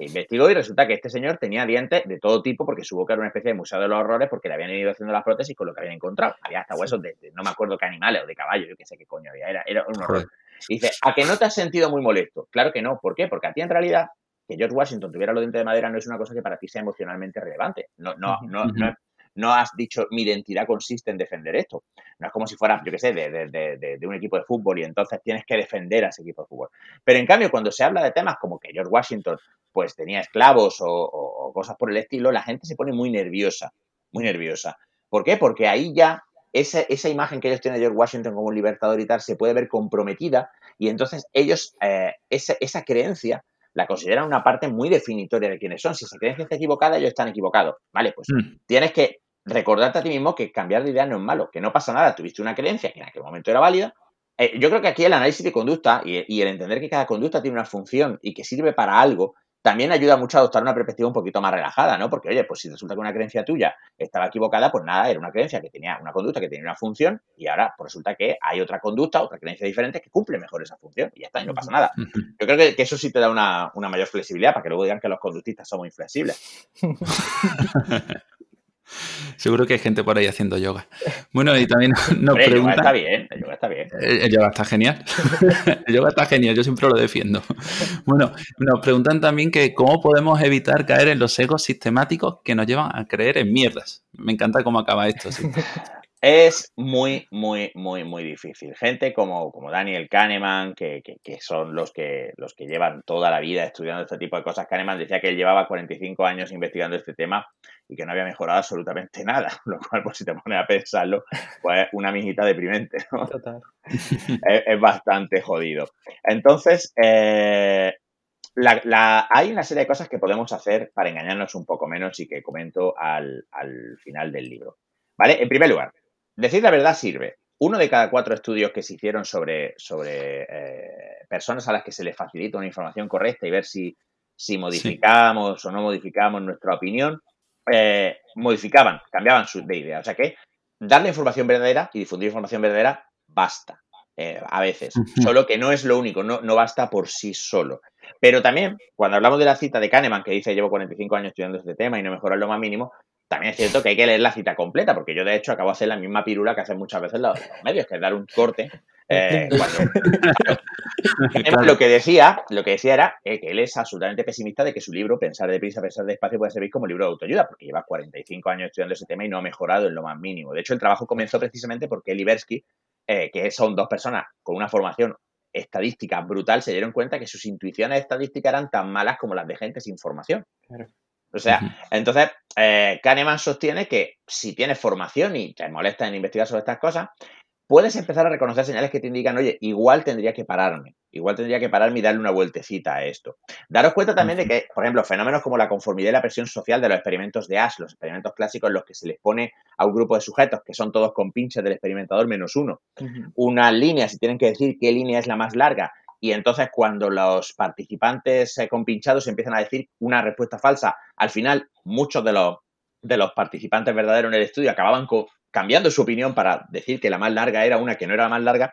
investigó y resulta que este señor tenía dientes de todo tipo porque su boca era una especie de museo de los horrores porque le habían ido haciendo las prótesis con lo que habían encontrado. Había hasta huesos de, no me acuerdo qué animales o de caballo, yo qué sé qué coño había. Era, era un horror. Y dice, ¿a que no te has sentido muy molesto? Claro que no. ¿Por qué? Porque a ti en realidad que George Washington tuviera los dientes de madera no es una cosa que para ti sea emocionalmente relevante. No, no, no, no, no has dicho mi identidad consiste en defender esto. No es como si fuera, yo qué sé, de, un equipo de fútbol y entonces tienes que defender a ese equipo de fútbol. Pero en cambio, cuando se habla de temas como que George Washington pues tenía esclavos o, cosas por el estilo, la gente se pone muy nerviosa, muy nerviosa. ¿Por qué? Porque ahí ya esa, esa, imagen que ellos tienen de George Washington como un libertador y tal se puede ver comprometida y entonces ellos, eh, esa, esa, creencia la consideran una parte muy definitoria de quiénes son. Si esa creencia está equivocada, ellos están equivocados. Vale, pues mm. tienes que recordarte a ti mismo que cambiar de idea no es malo, que no pasa nada. Tuviste una creencia que en aquel momento era válida. Eh, yo creo que aquí el análisis de conducta y, y el entender que cada conducta tiene una función y que sirve para algo también ayuda mucho a adoptar una perspectiva un poquito más relajada, ¿no? Porque, oye, pues si resulta que una creencia tuya estaba equivocada, pues nada, era una creencia que tenía una conducta que tenía una función y ahora pues resulta que hay otra conducta, otra creencia diferente que cumple mejor esa función y ya está, y no pasa nada. Yo creo que, eso sí te da una, una mayor flexibilidad para que luego digan que los conductistas somos inflexibles. Seguro que hay gente por ahí haciendo yoga. Bueno, y también nos pregunta... El yoga está bien, el yoga está bien. El, yoga está genial. el yoga está genial, yo siempre lo defiendo. Bueno, nos preguntan también que cómo podemos evitar caer en los egos sistemáticos que nos llevan a creer en mierdas. Me encanta cómo acaba esto. Sí. Es muy, muy, muy, muy difícil. Gente como, como Daniel Kahneman, que, que, son los que, los que llevan toda la vida estudiando este tipo de cosas. Kahneman decía que él llevaba 45 años investigando este tema y que no había mejorado absolutamente nada. Lo cual, pues si te pones a pensarlo, pues una mijita deprimente, ¿no? Total. Es, bastante jodido. Entonces, eh, la, hay una serie de cosas que podemos hacer para engañarnos un poco menos y que comento al, al final del libro. ¿Vale? En primer lugar, Decir la verdad sirve. Uno de cada cuatro estudios que se hicieron sobre, sobre eh, personas a las que se les facilita una información correcta y ver si, si modificamos o no modificamos nuestra opinión, eh, modificaban, cambiaban su, de idea. O sea que darle información verdadera y difundir información verdadera basta. Eh, a veces. Solo que no es lo único, no, no basta por sí solo. Pero también, cuando hablamos de la cita de Kahneman, que dice llevo 45 años estudiando este tema y no mejoro lo más mínimo, también es cierto que hay que leer la cita completa, porque yo de hecho acabo de hacer la misma pirula que hacen muchas veces los, medios, que es dar un corte. Eh, lo que decía, lo que decía era que él es absolutamente pesimista de que su libro, Pensar deprisa, pensar despacio, puede servir como libro de autoayuda, porque lleva 45 años estudiando ese tema y no ha mejorado en lo más mínimo. De hecho, el trabajo comenzó precisamente porque Libersky, eh, que son dos personas con una formación estadística brutal, se dieron cuenta que sus intuiciones estadísticas eran tan malas como las de gente sin formación. Claro. O sea, entonces, eh, Kahneman sostiene que si tienes formación y te molesta en investigar sobre estas cosas, puedes empezar a reconocer señales que te indican, oye, igual tendría que pararme, igual tendría que pararme y darle una vueltecita a esto. Daros cuenta también de que, por ejemplo, fenómenos como la conformidad y la presión social de los experimentos de Ash, los experimentos clásicos en los que se les pone a un grupo de sujetos que son todos con pinches del experimentador menos uno, una línea, si tienen que decir qué línea es la más larga, y entonces cuando los participantes compinchados empiezan a decir una respuesta falsa, al final muchos de los, de los participantes verdaderos en el estudio acababan cambiando su opinión para decir que la más larga era una que no era la más larga.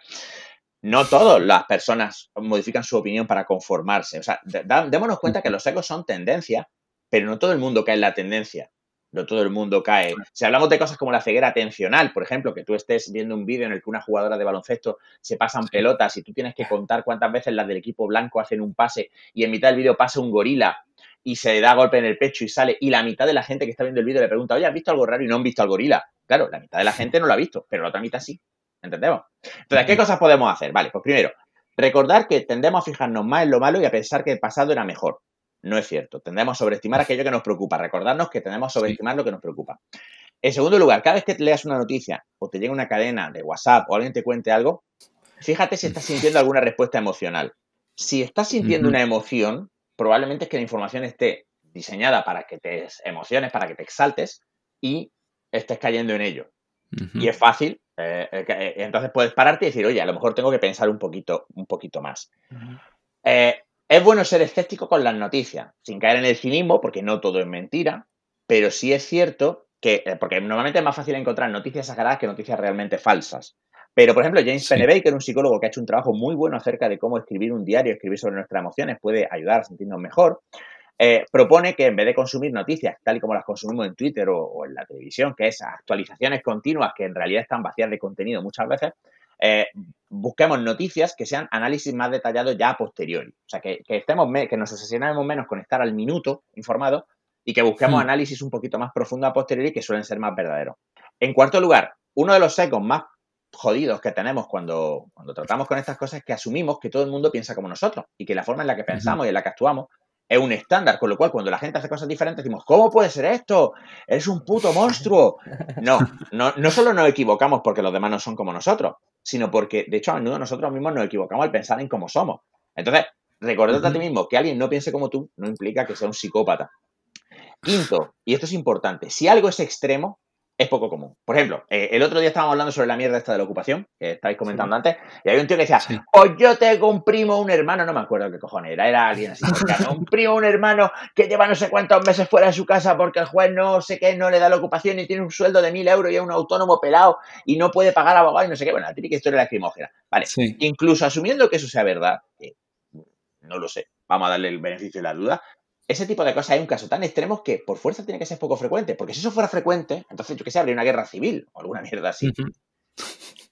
No todas las personas modifican su opinión para conformarse. O sea, démonos cuenta que los egos son tendencia, pero no todo el mundo cae en la tendencia no todo el mundo cae. Si hablamos de cosas como la ceguera atencional, por ejemplo, que tú estés viendo un vídeo en el que una jugadora de baloncesto se pasan pelotas y tú tienes que contar cuántas veces las del equipo blanco hacen un pase y en mitad del vídeo pasa un gorila y se da golpe en el pecho y sale y la mitad de la gente que está viendo el vídeo le pregunta, oye, ¿has visto algo raro? Y no han visto al gorila. Claro, la mitad de la gente no lo ha visto, pero la otra mitad sí. ¿Entendemos? Entonces, ¿qué cosas podemos hacer? Vale, pues primero, recordar que tendemos a fijarnos más en lo malo y a pensar que el pasado era mejor no es cierto. Tendemos a sobreestimar aquello que nos preocupa. Recordarnos que tenemos a sobreestimar lo que nos preocupa. En segundo lugar, cada vez que leas una noticia o te llega una cadena de WhatsApp o alguien te cuente algo, fíjate si estás sintiendo alguna respuesta emocional. Si estás sintiendo una emoción, probablemente es que la información esté diseñada para que te emociones, para que te exaltes y estés cayendo en ello. Y es fácil. Eh, eh, eh, entonces puedes pararte y decir, oye, a lo mejor tengo que pensar un poquito, un poquito más. Es bueno ser escéptico con las noticias, sin caer en el cinismo, porque no todo es mentira, pero sí es cierto que, eh, porque normalmente es más fácil encontrar noticias exageradas que noticias realmente falsas. Pero, por ejemplo, James sí. que es un psicólogo que ha hecho un trabajo muy bueno acerca de cómo escribir un diario, escribir sobre nuestras emociones, puede ayudar a sentirnos mejor, eh, propone que en vez de consumir noticias tal y como las consumimos en Twitter o, en la televisión, que es actualizaciones continuas que en realidad están vacías de contenido muchas veces, eh, busquemos noticias que sean análisis más detallados ya a posteriori. O sea, que, estemos que nos asesinemos menos con estar al minuto informado y que busquemos hmm. análisis un poquito más profundo a posteriori que suelen ser más verdaderos. En cuarto lugar, uno de los secos más jodidos que tenemos cuando, cuando tratamos con estas cosas es que asumimos que todo el mundo piensa como nosotros y que la forma en la que pensamos y en la que actuamos es un estándar, con lo cual cuando la gente hace cosas diferentes decimos, ¿cómo puede ser esto? Eres un puto monstruo. No, no, no solo nos equivocamos porque los demás no son como nosotros, sino porque, de hecho, a menudo nosotros mismos nos equivocamos al pensar en cómo somos. Entonces, recordarte a ti mismo que alguien no piense como tú no implica que sea un psicópata. Quinto, y esto es importante, si algo es extremo, es poco común. Por ejemplo, eh, el otro día estábamos hablando sobre la mierda esta de la ocupación, que estáis comentando antes, y hay un tío que decía, pues yo tengo un primo, un hermano, no me acuerdo qué cojones era, era alguien así, un primo, un hermano que lleva no sé cuántos meses fuera de su casa porque el juez no sé qué, no le da la ocupación y tiene un sueldo de mil euros y es un autónomo pelado y no puede pagar abogado y no sé qué. Bueno, la típica historia lacrimógena. Vale, incluso asumiendo que eso sea verdad, no lo sé, vamos a darle el beneficio de la duda, ese tipo de cosas hay un caso tan extremo que por fuerza tiene que ser poco frecuente. Porque si eso fuera frecuente, entonces yo que sé, habría una guerra civil o alguna mierda así.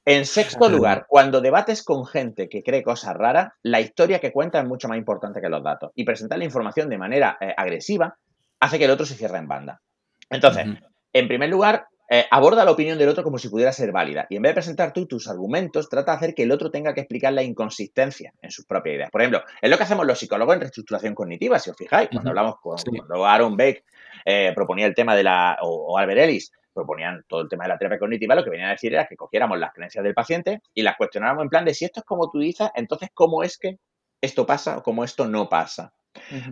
En sexto lugar, cuando debates con gente que cree cosas raras, la historia que cuenta es mucho más importante que los datos. Y presentar la información de manera eh, agresiva hace que el otro se cierre en banda. Entonces, en primer lugar, eh, aborda la opinión del otro como si pudiera ser válida. Y en vez de presentar tú tus argumentos, trata de hacer que el otro tenga que explicar la inconsistencia en sus propias ideas. Por ejemplo, es lo que hacemos los psicólogos en reestructuración cognitiva, si os fijáis. Cuando hablamos con cuando Aaron Beck eh, proponía el tema de la. o, Albert Ellis proponían todo el tema de la terapia cognitiva, lo que venían a decir era que cogiéramos las creencias del paciente y las cuestionáramos en plan de si esto es como tú dices, entonces cómo es que esto pasa o cómo esto no pasa.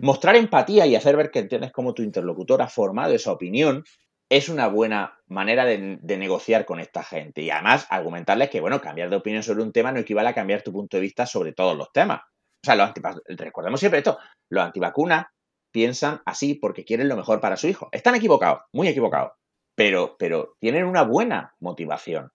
Mostrar empatía y hacer ver que entiendes cómo tu interlocutor ha formado esa opinión es una buena manera de, negociar con esta gente. Y además, argumentarles que, bueno, cambiar de opinión sobre un tema no equivale a cambiar tu punto de vista sobre todos los temas. O sea, los recordemos siempre esto, los antivacunas piensan así porque quieren lo mejor para su hijo. Están equivocados, muy equivocados, pero, pero tienen una buena motivación.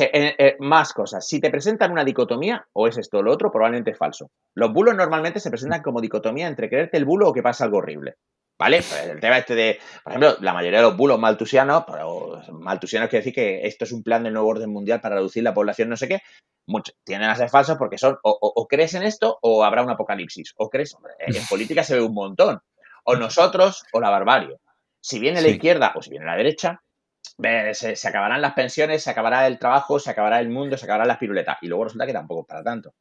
Eh, eh, más cosas. Si te presentan una dicotomía, o es esto o lo otro, probablemente es falso. Los bulos normalmente se presentan como dicotomía entre creerte el bulo o que pasa algo horrible. ¿Vale? Pues el tema este de, por ejemplo, la mayoría de los bulos maltusianos, pero maltusianos quiere decir que esto es un plan del nuevo orden mundial para reducir la población, no sé qué, muchos tienden a ser falsos porque son o, crees en esto o habrá un apocalipsis. O crees, en política se ve un montón. O nosotros o la barbarie. Si viene la izquierda o si viene la derecha, se, se, acabarán las pensiones, se acabará el trabajo, se acabará el mundo, se acabarán las piruletas. Y luego resulta que tampoco es para tanto.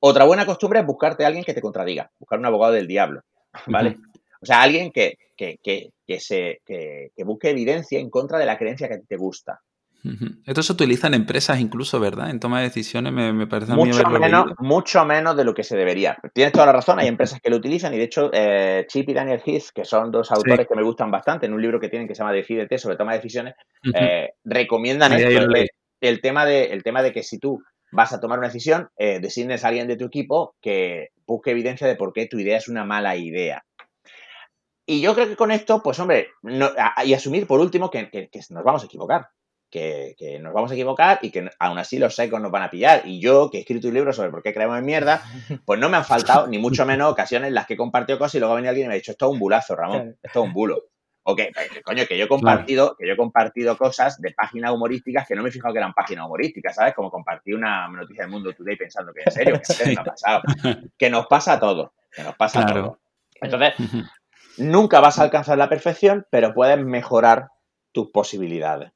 Otra buena costumbre es buscarte a alguien que te contradiga, buscar un abogado del diablo, ¿vale? O sea, alguien que, que, que, que se, que, busque evidencia en contra de la creencia que te gusta. Esto se utiliza en empresas incluso, ¿verdad? En toma de decisiones me, parece mucho menos, Mucho menos de lo que se debería. Tienes toda la razón, hay empresas que lo utilizan y de hecho eh, Chip y Daniel Heath, que son dos autores que me gustan bastante, en un libro que tienen que se llama Decídete sobre toma de decisiones, eh, recomiendan esto, el, tema de, el tema de que si tú vas a tomar una decisión, eh, designes a alguien de tu equipo que busque evidencia de por qué tu idea es una mala idea. Y yo creo que con esto, pues hombre, y asumir por último que, nos vamos a equivocar. Que, nos vamos a equivocar y que aún así los secos nos van a pillar. Y yo, que he escrito un libro sobre por qué creemos en mierda, pues no me han faltado ni mucho menos ocasiones en las que he compartido cosas y luego ha venido alguien y me ha dicho, esto es un bulazo, Ramón, esto es un bulo. O que, coño, que yo he compartido, que yo he compartido cosas de páginas humorísticas que no me he fijado que eran páginas humorísticas, ¿sabes? Como compartí una noticia del Mundo Today pensando que en serio, que me ha pasado. Que nos pasa a todos, que nos pasa a todos. Entonces, Nunca vas a alcanzar la perfección, pero puedes mejorar tus posibilidades.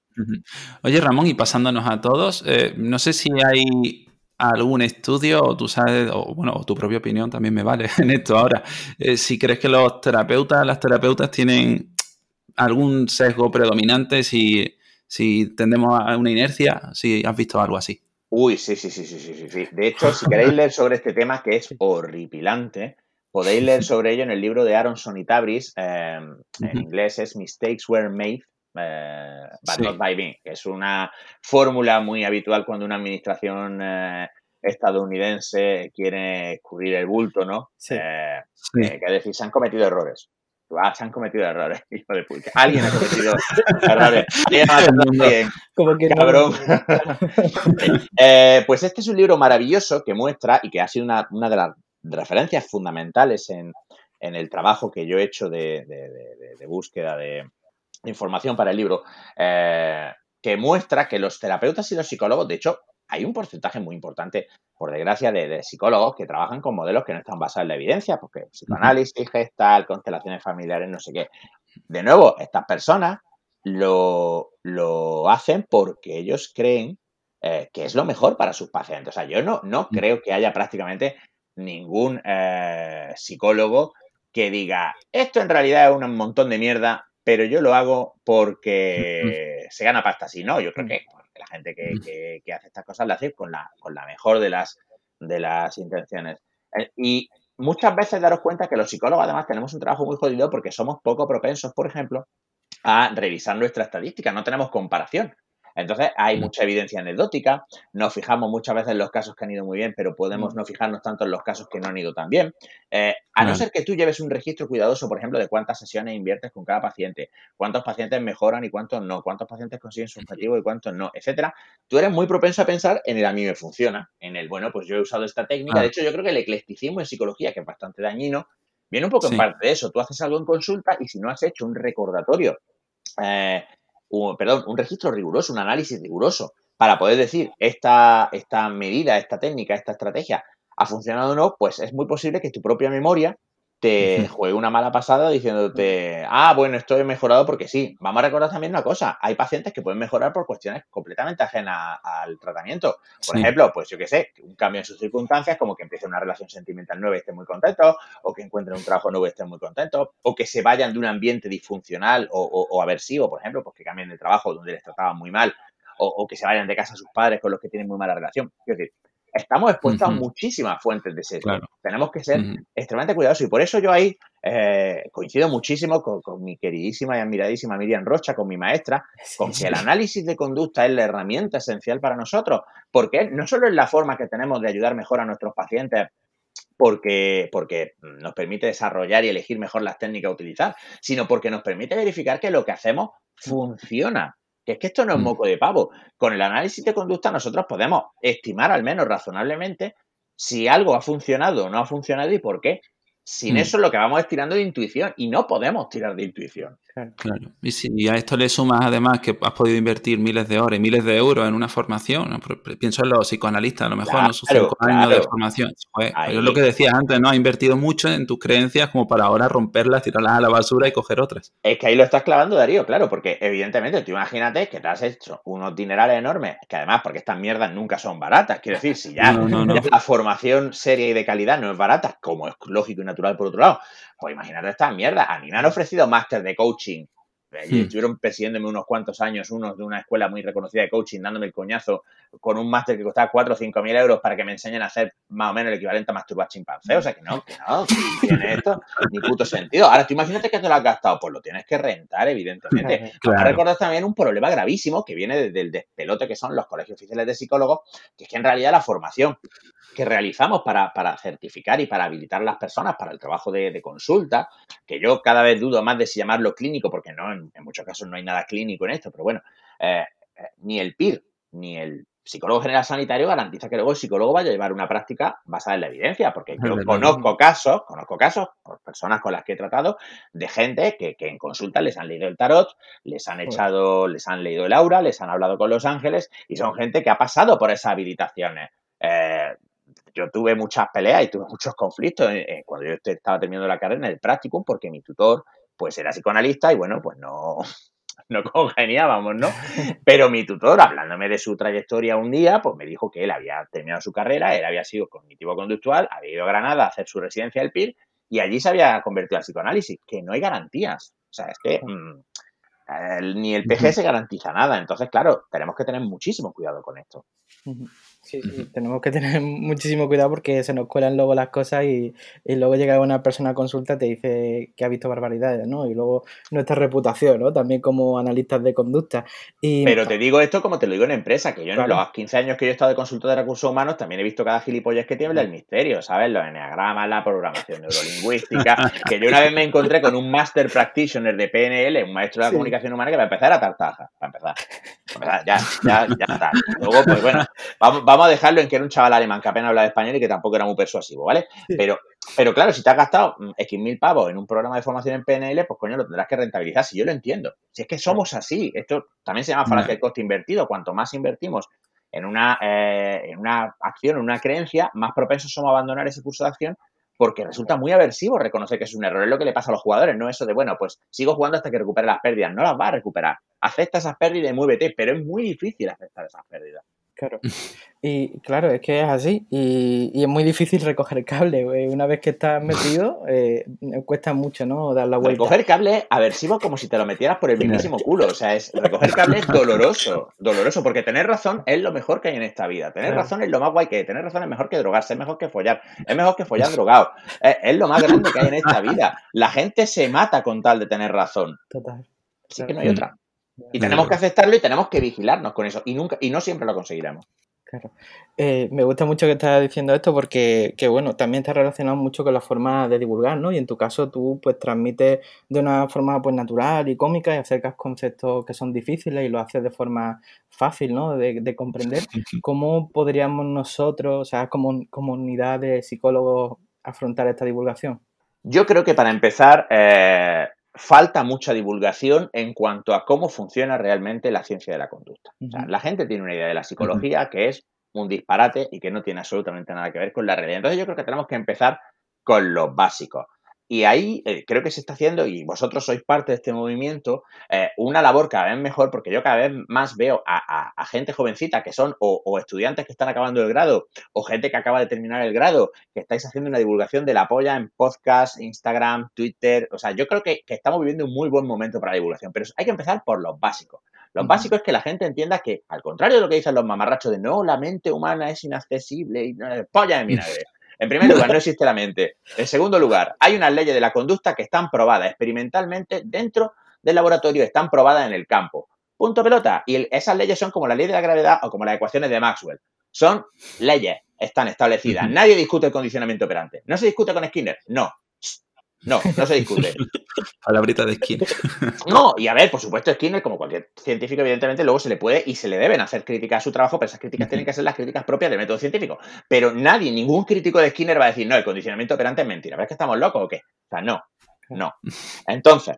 Oye, Ramón, y pasándonos a todos, eh, no sé si hay algún estudio o tú sabes, o bueno, tu propia opinión también me vale en esto ahora. Eh, si crees que los terapeutas, las terapeutas tienen algún sesgo predominante, si, si tendemos a una inercia, si has visto algo así. Uy, sí, sí, sí, sí, sí, sí. De hecho, si queréis leer sobre este tema, que es horripilante, Podéis leer sobre ello en el libro de Aronson y Tabris, em, en inglés es Mistakes Were Made, eh, but not by me, que es una fórmula muy habitual cuando una administración eh, estadounidense quiere cubrir el bulto, ¿no? Sí. Eh, que decir, se han cometido errores. Ah, se han cometido errores, hijo de puta. Alguien ha cometido errores. Como que cabrón. pues este es un libro maravilloso que muestra y que ha sido una, una de las referencias fundamentales en, el trabajo que yo he hecho de, búsqueda de, información para el libro, eh, que muestra que los terapeutas y los psicólogos, de hecho, hay un porcentaje muy importante, por desgracia, de, psicólogos que trabajan con modelos que no están basados en la evidencia, porque psicoanálisis, gestal, constelaciones familiares, no sé qué. De nuevo, estas personas lo, hacen porque ellos creen eh, que es lo mejor para sus pacientes. O sea, yo no, no mm. creo que haya prácticamente ningún eh, psicólogo que diga, esto en realidad es un montón de mierda, pero yo lo hago porque se gana pasta así. No, yo creo que la gente que, hace estas cosas la hace con la, con la mejor de las, de las intenciones. Eh, y muchas veces daros cuenta que los psicólogos además tenemos un trabajo muy jodido porque somos poco propensos, por ejemplo, a revisar nuestra estadística, no tenemos comparación. Entonces hay mucha evidencia anecdótica, nos fijamos muchas veces en los casos que han ido muy bien, pero podemos no fijarnos tanto en los casos que no han ido tan bien. Eh, a no ser que tú lleves un registro cuidadoso, por ejemplo, de cuántas sesiones inviertes con cada paciente, cuántos pacientes mejoran y cuántos no, cuántos pacientes consiguen su objetivo y cuántos no, etcétera, tú eres muy propenso a pensar en el a mí me funciona, en el bueno, pues yo he usado esta técnica. De hecho, yo creo que el eclecticismo en psicología, que es bastante dañino, viene un poco en parte de eso. Tú haces algo en consulta y si no has hecho un recordatorio eh, un, perdón, un registro riguroso, un análisis riguroso, para poder decir esta, esta medida, esta técnica, esta estrategia ha funcionado o no, pues es muy posible que tu propia memoria te juegue una mala pasada diciéndote, ah, bueno, esto he mejorado porque sí. Vamos a recordar también una cosa, hay pacientes que pueden mejorar por cuestiones completamente ajenas al tratamiento. Por ejemplo, pues yo qué sé, un cambio en sus circunstancias, como que empiece una relación sentimental nueva y esté muy contento, o que encuentren un trabajo nuevo y estén muy contentos, o que se vayan de un ambiente disfuncional o, o, aversivo, por ejemplo, pues que cambien de trabajo donde les trataban muy mal, o, o, que se vayan de casa a sus padres con los que tienen muy mala relación. Es decir, estamos expuestos a muchísimas fuentes de sesgo. Tenemos que ser extremadamente cuidadosos y por eso yo ahí eh, coincido muchísimo con, mi queridísima y admiradísima Miriam Rocha, con mi maestra, con que el análisis de conducta es la herramienta esencial para nosotros, porque no solo es la forma que tenemos de ayudar mejor a nuestros pacientes porque, porque nos permite desarrollar y elegir mejor las técnicas a utilizar, sino porque nos permite verificar que lo que hacemos funciona. Que es que esto no es mm. moco de pavo. Con el análisis de conducta nosotros podemos estimar al menos razonablemente si algo ha funcionado o no ha funcionado y por qué. Sin mm. eso lo que vamos es tirando de intuición y no podemos tirar de intuición. Claro. Y si a esto le sumas además que has podido invertir miles de horas y miles de euros en una formación, pienso en los psicoanalistas, a lo mejor en sus cinco años de formación. Pues, es lo que decías antes, ¿no? Has invertido mucho en tus creencias como para ahora romperlas, tirarlas a la basura y coger otras. Es que ahí lo estás clavando, Darío, claro, porque evidentemente tú imagínate que te has hecho unos dinerales enormes, que además, porque estas mierdas nunca son baratas, quiero decir, si ya, la formación seria y de calidad no es barata, como es lógico y natural por otro lado, pues imagínate estas mierdas. A mí me han ofrecido máster de coaching. Y hmm. estuvieron persiguiéndome unos cuantos años, unos de una escuela muy reconocida de coaching, dándome el coñazo con un máster que costaba 4 o 5 mil euros para que me enseñen a hacer más o menos el equivalente a masturbar chimpancé. O sea que no, que no, que tiene esto ni puto sentido. Ahora, tú imagínate que te lo has gastado, pues lo tienes que rentar, evidentemente. Claro. Recordar también un problema gravísimo que viene desde el despelote que son los colegios oficiales de psicólogos, que es que en realidad la formación que realizamos para, certificar y para habilitar a las personas para el trabajo de, consulta, que yo cada vez dudo más de si llamarlo clínico, porque no, en, muchos casos no hay nada clínico en esto, pero bueno, eh, eh, ni el PIR ni el psicólogo general sanitario garantiza que luego el psicólogo vaya a llevar una práctica basada en la evidencia, porque yo conozco casos, conozco casos por personas con las que he tratado, de gente que, en consulta les han leído el tarot, les han echado, les han leído el aura, les han hablado con los ángeles, y son gente que ha pasado por esas habilitaciones. Eh, yo tuve muchas peleas y tuve muchos conflictos cuando yo estaba terminando la carrera en el practicum porque mi tutor pues era psicoanalista y bueno, pues no, no congeniábamos, ¿no? Pero mi tutor, hablándome de su trayectoria un día, pues me dijo que él había terminado su carrera, él había sido cognitivo-conductual, había ido a Granada a hacer su residencia del PIR y allí se había convertido al psicoanálisis, que no hay garantías. O sea, es que mm, ni el PG se garantiza nada. Entonces, claro, tenemos que tener muchísimo cuidado con esto. Sí, sí, tenemos que tener muchísimo cuidado porque se nos cuelan luego las cosas y, luego llega una persona a consulta y te dice que ha visto barbaridades, ¿no? Y luego nuestra reputación, ¿no? También como analistas de conducta. Y... Pero te digo esto como te lo digo en empresa, que yo en los 15 años que yo he estado de consultor de recursos humanos también he visto cada gilipollas que tiene el misterio, ¿sabes? Los enneagramas, la programación neurolingüística, que yo una vez me encontré con un master practitioner de PNL, un maestro de la comunicación humana que va a empezar a tartaja, para empezar. Ya, ya, ya está. Luego, pues bueno, vamos vamos a dejarlo en que era un chaval alemán que apenas hablaba español y que tampoco era muy persuasivo, ¿vale? Pero, pero claro, si te has gastado mm, X mil pavos en un programa de formación en PNL, pues coño, lo tendrás que rentabilizar, si yo lo entiendo. Si es que somos así, esto también se llama falacia de coste invertido. Cuanto más invertimos en una, eh, en una acción, en una creencia, más propensos somos a abandonar ese curso de acción porque resulta muy aversivo reconocer que es un error. Es lo que le pasa a los jugadores, no eso de, bueno, pues sigo jugando hasta que recupere las pérdidas. No las va a recuperar. Acepta esas pérdidas y muévete, pero es muy difícil aceptar esas pérdidas. Claro. Y claro, es que es así. Y, es muy difícil recoger cable. Una vez que estás metido, eh, cuesta mucho, ¿no? Dar la vuelta. Recoger cable es aversivo como si te lo metieras por el mismísimo culo. O sea, es recoger cable es doloroso. Doloroso, porque tener razón es lo mejor que hay en esta vida. Tener razón es lo más guay que hay. Tener razón es mejor que drogarse, es mejor que follar. Es mejor que follar drogado. Es, lo más grande que hay en esta vida. La gente se mata con tal de tener razón. Total. Así que no hay otra. Y tenemos que aceptarlo y tenemos que vigilarnos con eso. Y, nunca, y no siempre lo conseguiremos. Claro. Eh, me gusta mucho que estás diciendo esto porque, que, bueno, también está relacionado mucho con la forma de divulgar, ¿no? Y en tu caso tú, pues, transmites de una forma, pues, natural y cómica y acercas conceptos que son difíciles y lo haces de forma fácil, ¿no? De, comprender. ¿Cómo podríamos nosotros, o sea, como comunidad de psicólogos, afrontar esta divulgación? Yo creo que para empezar, eh, falta mucha divulgación en cuanto a cómo funciona realmente la ciencia de la conducta. la gente tiene una idea de la psicología que es un disparate y que no tiene absolutamente nada que ver con la realidad. Entonces yo creo que tenemos que empezar con lo básico. Y ahí eh, creo que se está haciendo, y vosotros sois parte de este movimiento, eh, una labor cada vez mejor, porque yo cada vez más veo a, gente jovencita que son o, estudiantes que están acabando el grado, o gente que acaba de terminar el grado, que estáis haciendo una divulgación de la polla en podcast, Instagram, Twitter. O sea, yo creo que, estamos viviendo un muy buen momento para la divulgación, pero hay que empezar por lo básico. Lo básico es que la gente entienda que, al contrario de lo que dicen los mamarrachos de no, la mente humana es inaccesible y polla de vinagre. En primer lugar, no existe la mente. En segundo lugar, hay unas leyes de la conducta que están probadas experimentalmente dentro del laboratorio, están probadas en el campo. Punto pelota. Y esas leyes son como la ley de la gravedad o como las ecuaciones de Maxwell. Son leyes, están establecidas. Nadie discute el condicionamiento operante. ¿No se discute con Skinner? No. No, no se discute. Palabrita de Skinner. No, y a ver, por supuesto, Skinner, como cualquier científico, evidentemente, luego se le puede y se le deben hacer críticas a su trabajo, pero esas críticas tienen que ser las críticas propias del método científico. Pero nadie, ningún crítico de Skinner va a decir, no, el condicionamiento operante es mentira. ¿Ves que estamos locos o qué? O sea, no, no. Entonces,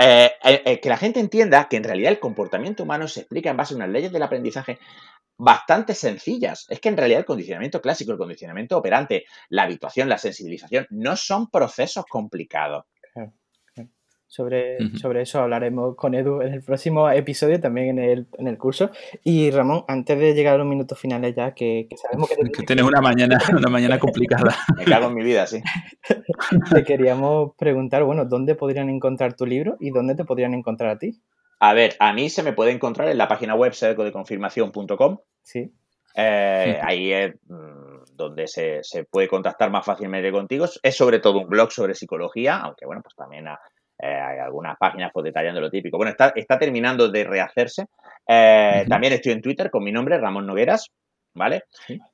eh, eh, eh, que la gente entienda que en realidad el comportamiento humano se explica en base a unas leyes del aprendizaje bastante sencillas. Es que en realidad el condicionamiento clásico, el condicionamiento operante, la habituación, la sensibilización, no son procesos complicados. Sobre, sobre eso hablaremos con Edu en el próximo episodio, también en el, en el curso. Y Ramón, antes de llegar a los minutos finales ya, que, sabemos que, tienes una mañana, una mañana complicada. Me cago en mi vida, sí. te queríamos preguntar, bueno, ¿dónde podrían encontrar tu libro y dónde te podrían encontrar a ti? A ver, a mí se me puede encontrar en la página web sedecodeconfirmación.com. Sí. Eh, ahí es mm, donde se, puede contactar más fácilmente contigo. Es sobre todo un blog sobre psicología, aunque bueno, pues también eh, hay algunas páginas pues, detallando lo típico. Bueno, está, está terminando de rehacerse. Eh, también estoy en Twitter con mi nombre, Ramón Nogueras. ¿Vale?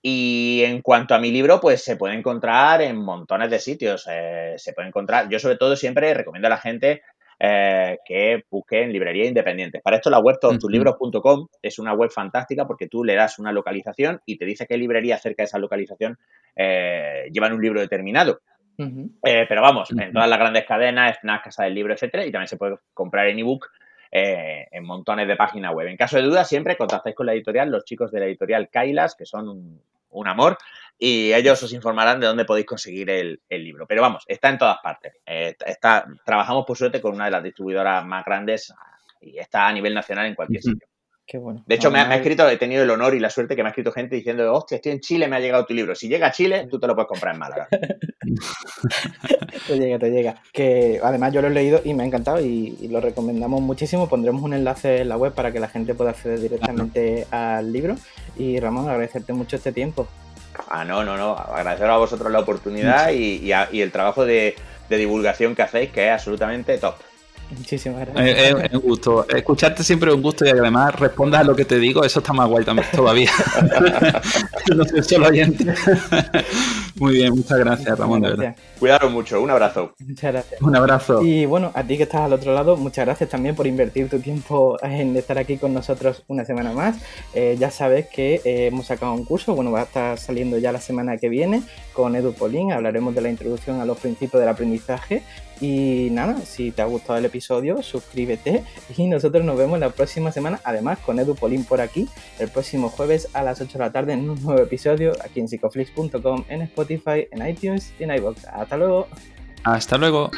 Y en cuanto a mi libro, pues se puede encontrar en montones de sitios. se puede encontrar, yo sobre todo siempre recomiendo a la gente eh, que busque en librerías independientes. Para esto la web todostulibros.com es una web fantástica porque tú le das una localización y te dice qué librería cerca de esa localización eh, llevan un libro determinado. Eh, pero vamos, en todas las grandes cadenas, FNAC, Casa del Libro, etcétera, y también se puede comprar en ebook en montones de páginas web. En caso de duda, siempre contactáis con la editorial, los chicos de la editorial Kailas, que son un, un amor, y ellos os informarán de dónde podéis conseguir el, libro. Pero vamos, está en todas partes. Eh, está, trabajamos por suerte con una de las distribuidoras más grandes y está a nivel nacional en cualquier sitio. Qué bueno. De hecho, me, ha escrito, he tenido el honor y la suerte que me ha escrito gente diciendo, hostia, estoy en Chile, me ha llegado tu libro. Si llega a Chile, tú te lo puedes comprar en Málaga. te llega, te llega. Que además yo lo he leído y me ha encantado y, lo recomendamos muchísimo. Pondremos un enlace en la web para que la gente pueda acceder directamente al libro. Y Ramón, agradecerte mucho este tiempo. Ah, no, no, no. Agradecer a vosotros la oportunidad y, el trabajo de, divulgación que hacéis, que es absolutamente top. Muchísimas gracias. Es, un gusto. Escucharte siempre es un gusto y además respondas a lo que te digo, eso está más guay también todavía. no soy solo oyente. Muy bien, muchas gracias, Ramón, de verdad. Cuidado mucho, un abrazo. Muchas gracias. Un abrazo. Y bueno, a ti que estás al otro lado, muchas gracias también por invertir tu tiempo en estar aquí con nosotros una semana más. Eh, ya sabes que eh, hemos sacado un curso, bueno, va a estar saliendo ya la semana que viene con Edu Polín, hablaremos de la introducción a los principios del aprendizaje y nada, si te ha gustado el episodio, suscríbete y nosotros nos vemos la próxima semana, además con Edu Polín por aquí, el próximo jueves a las 8 de la tarde en un nuevo episodio aquí en psicoflix.com, en Spotify, en iTunes y en iVoox. Hasta luego. Hasta luego.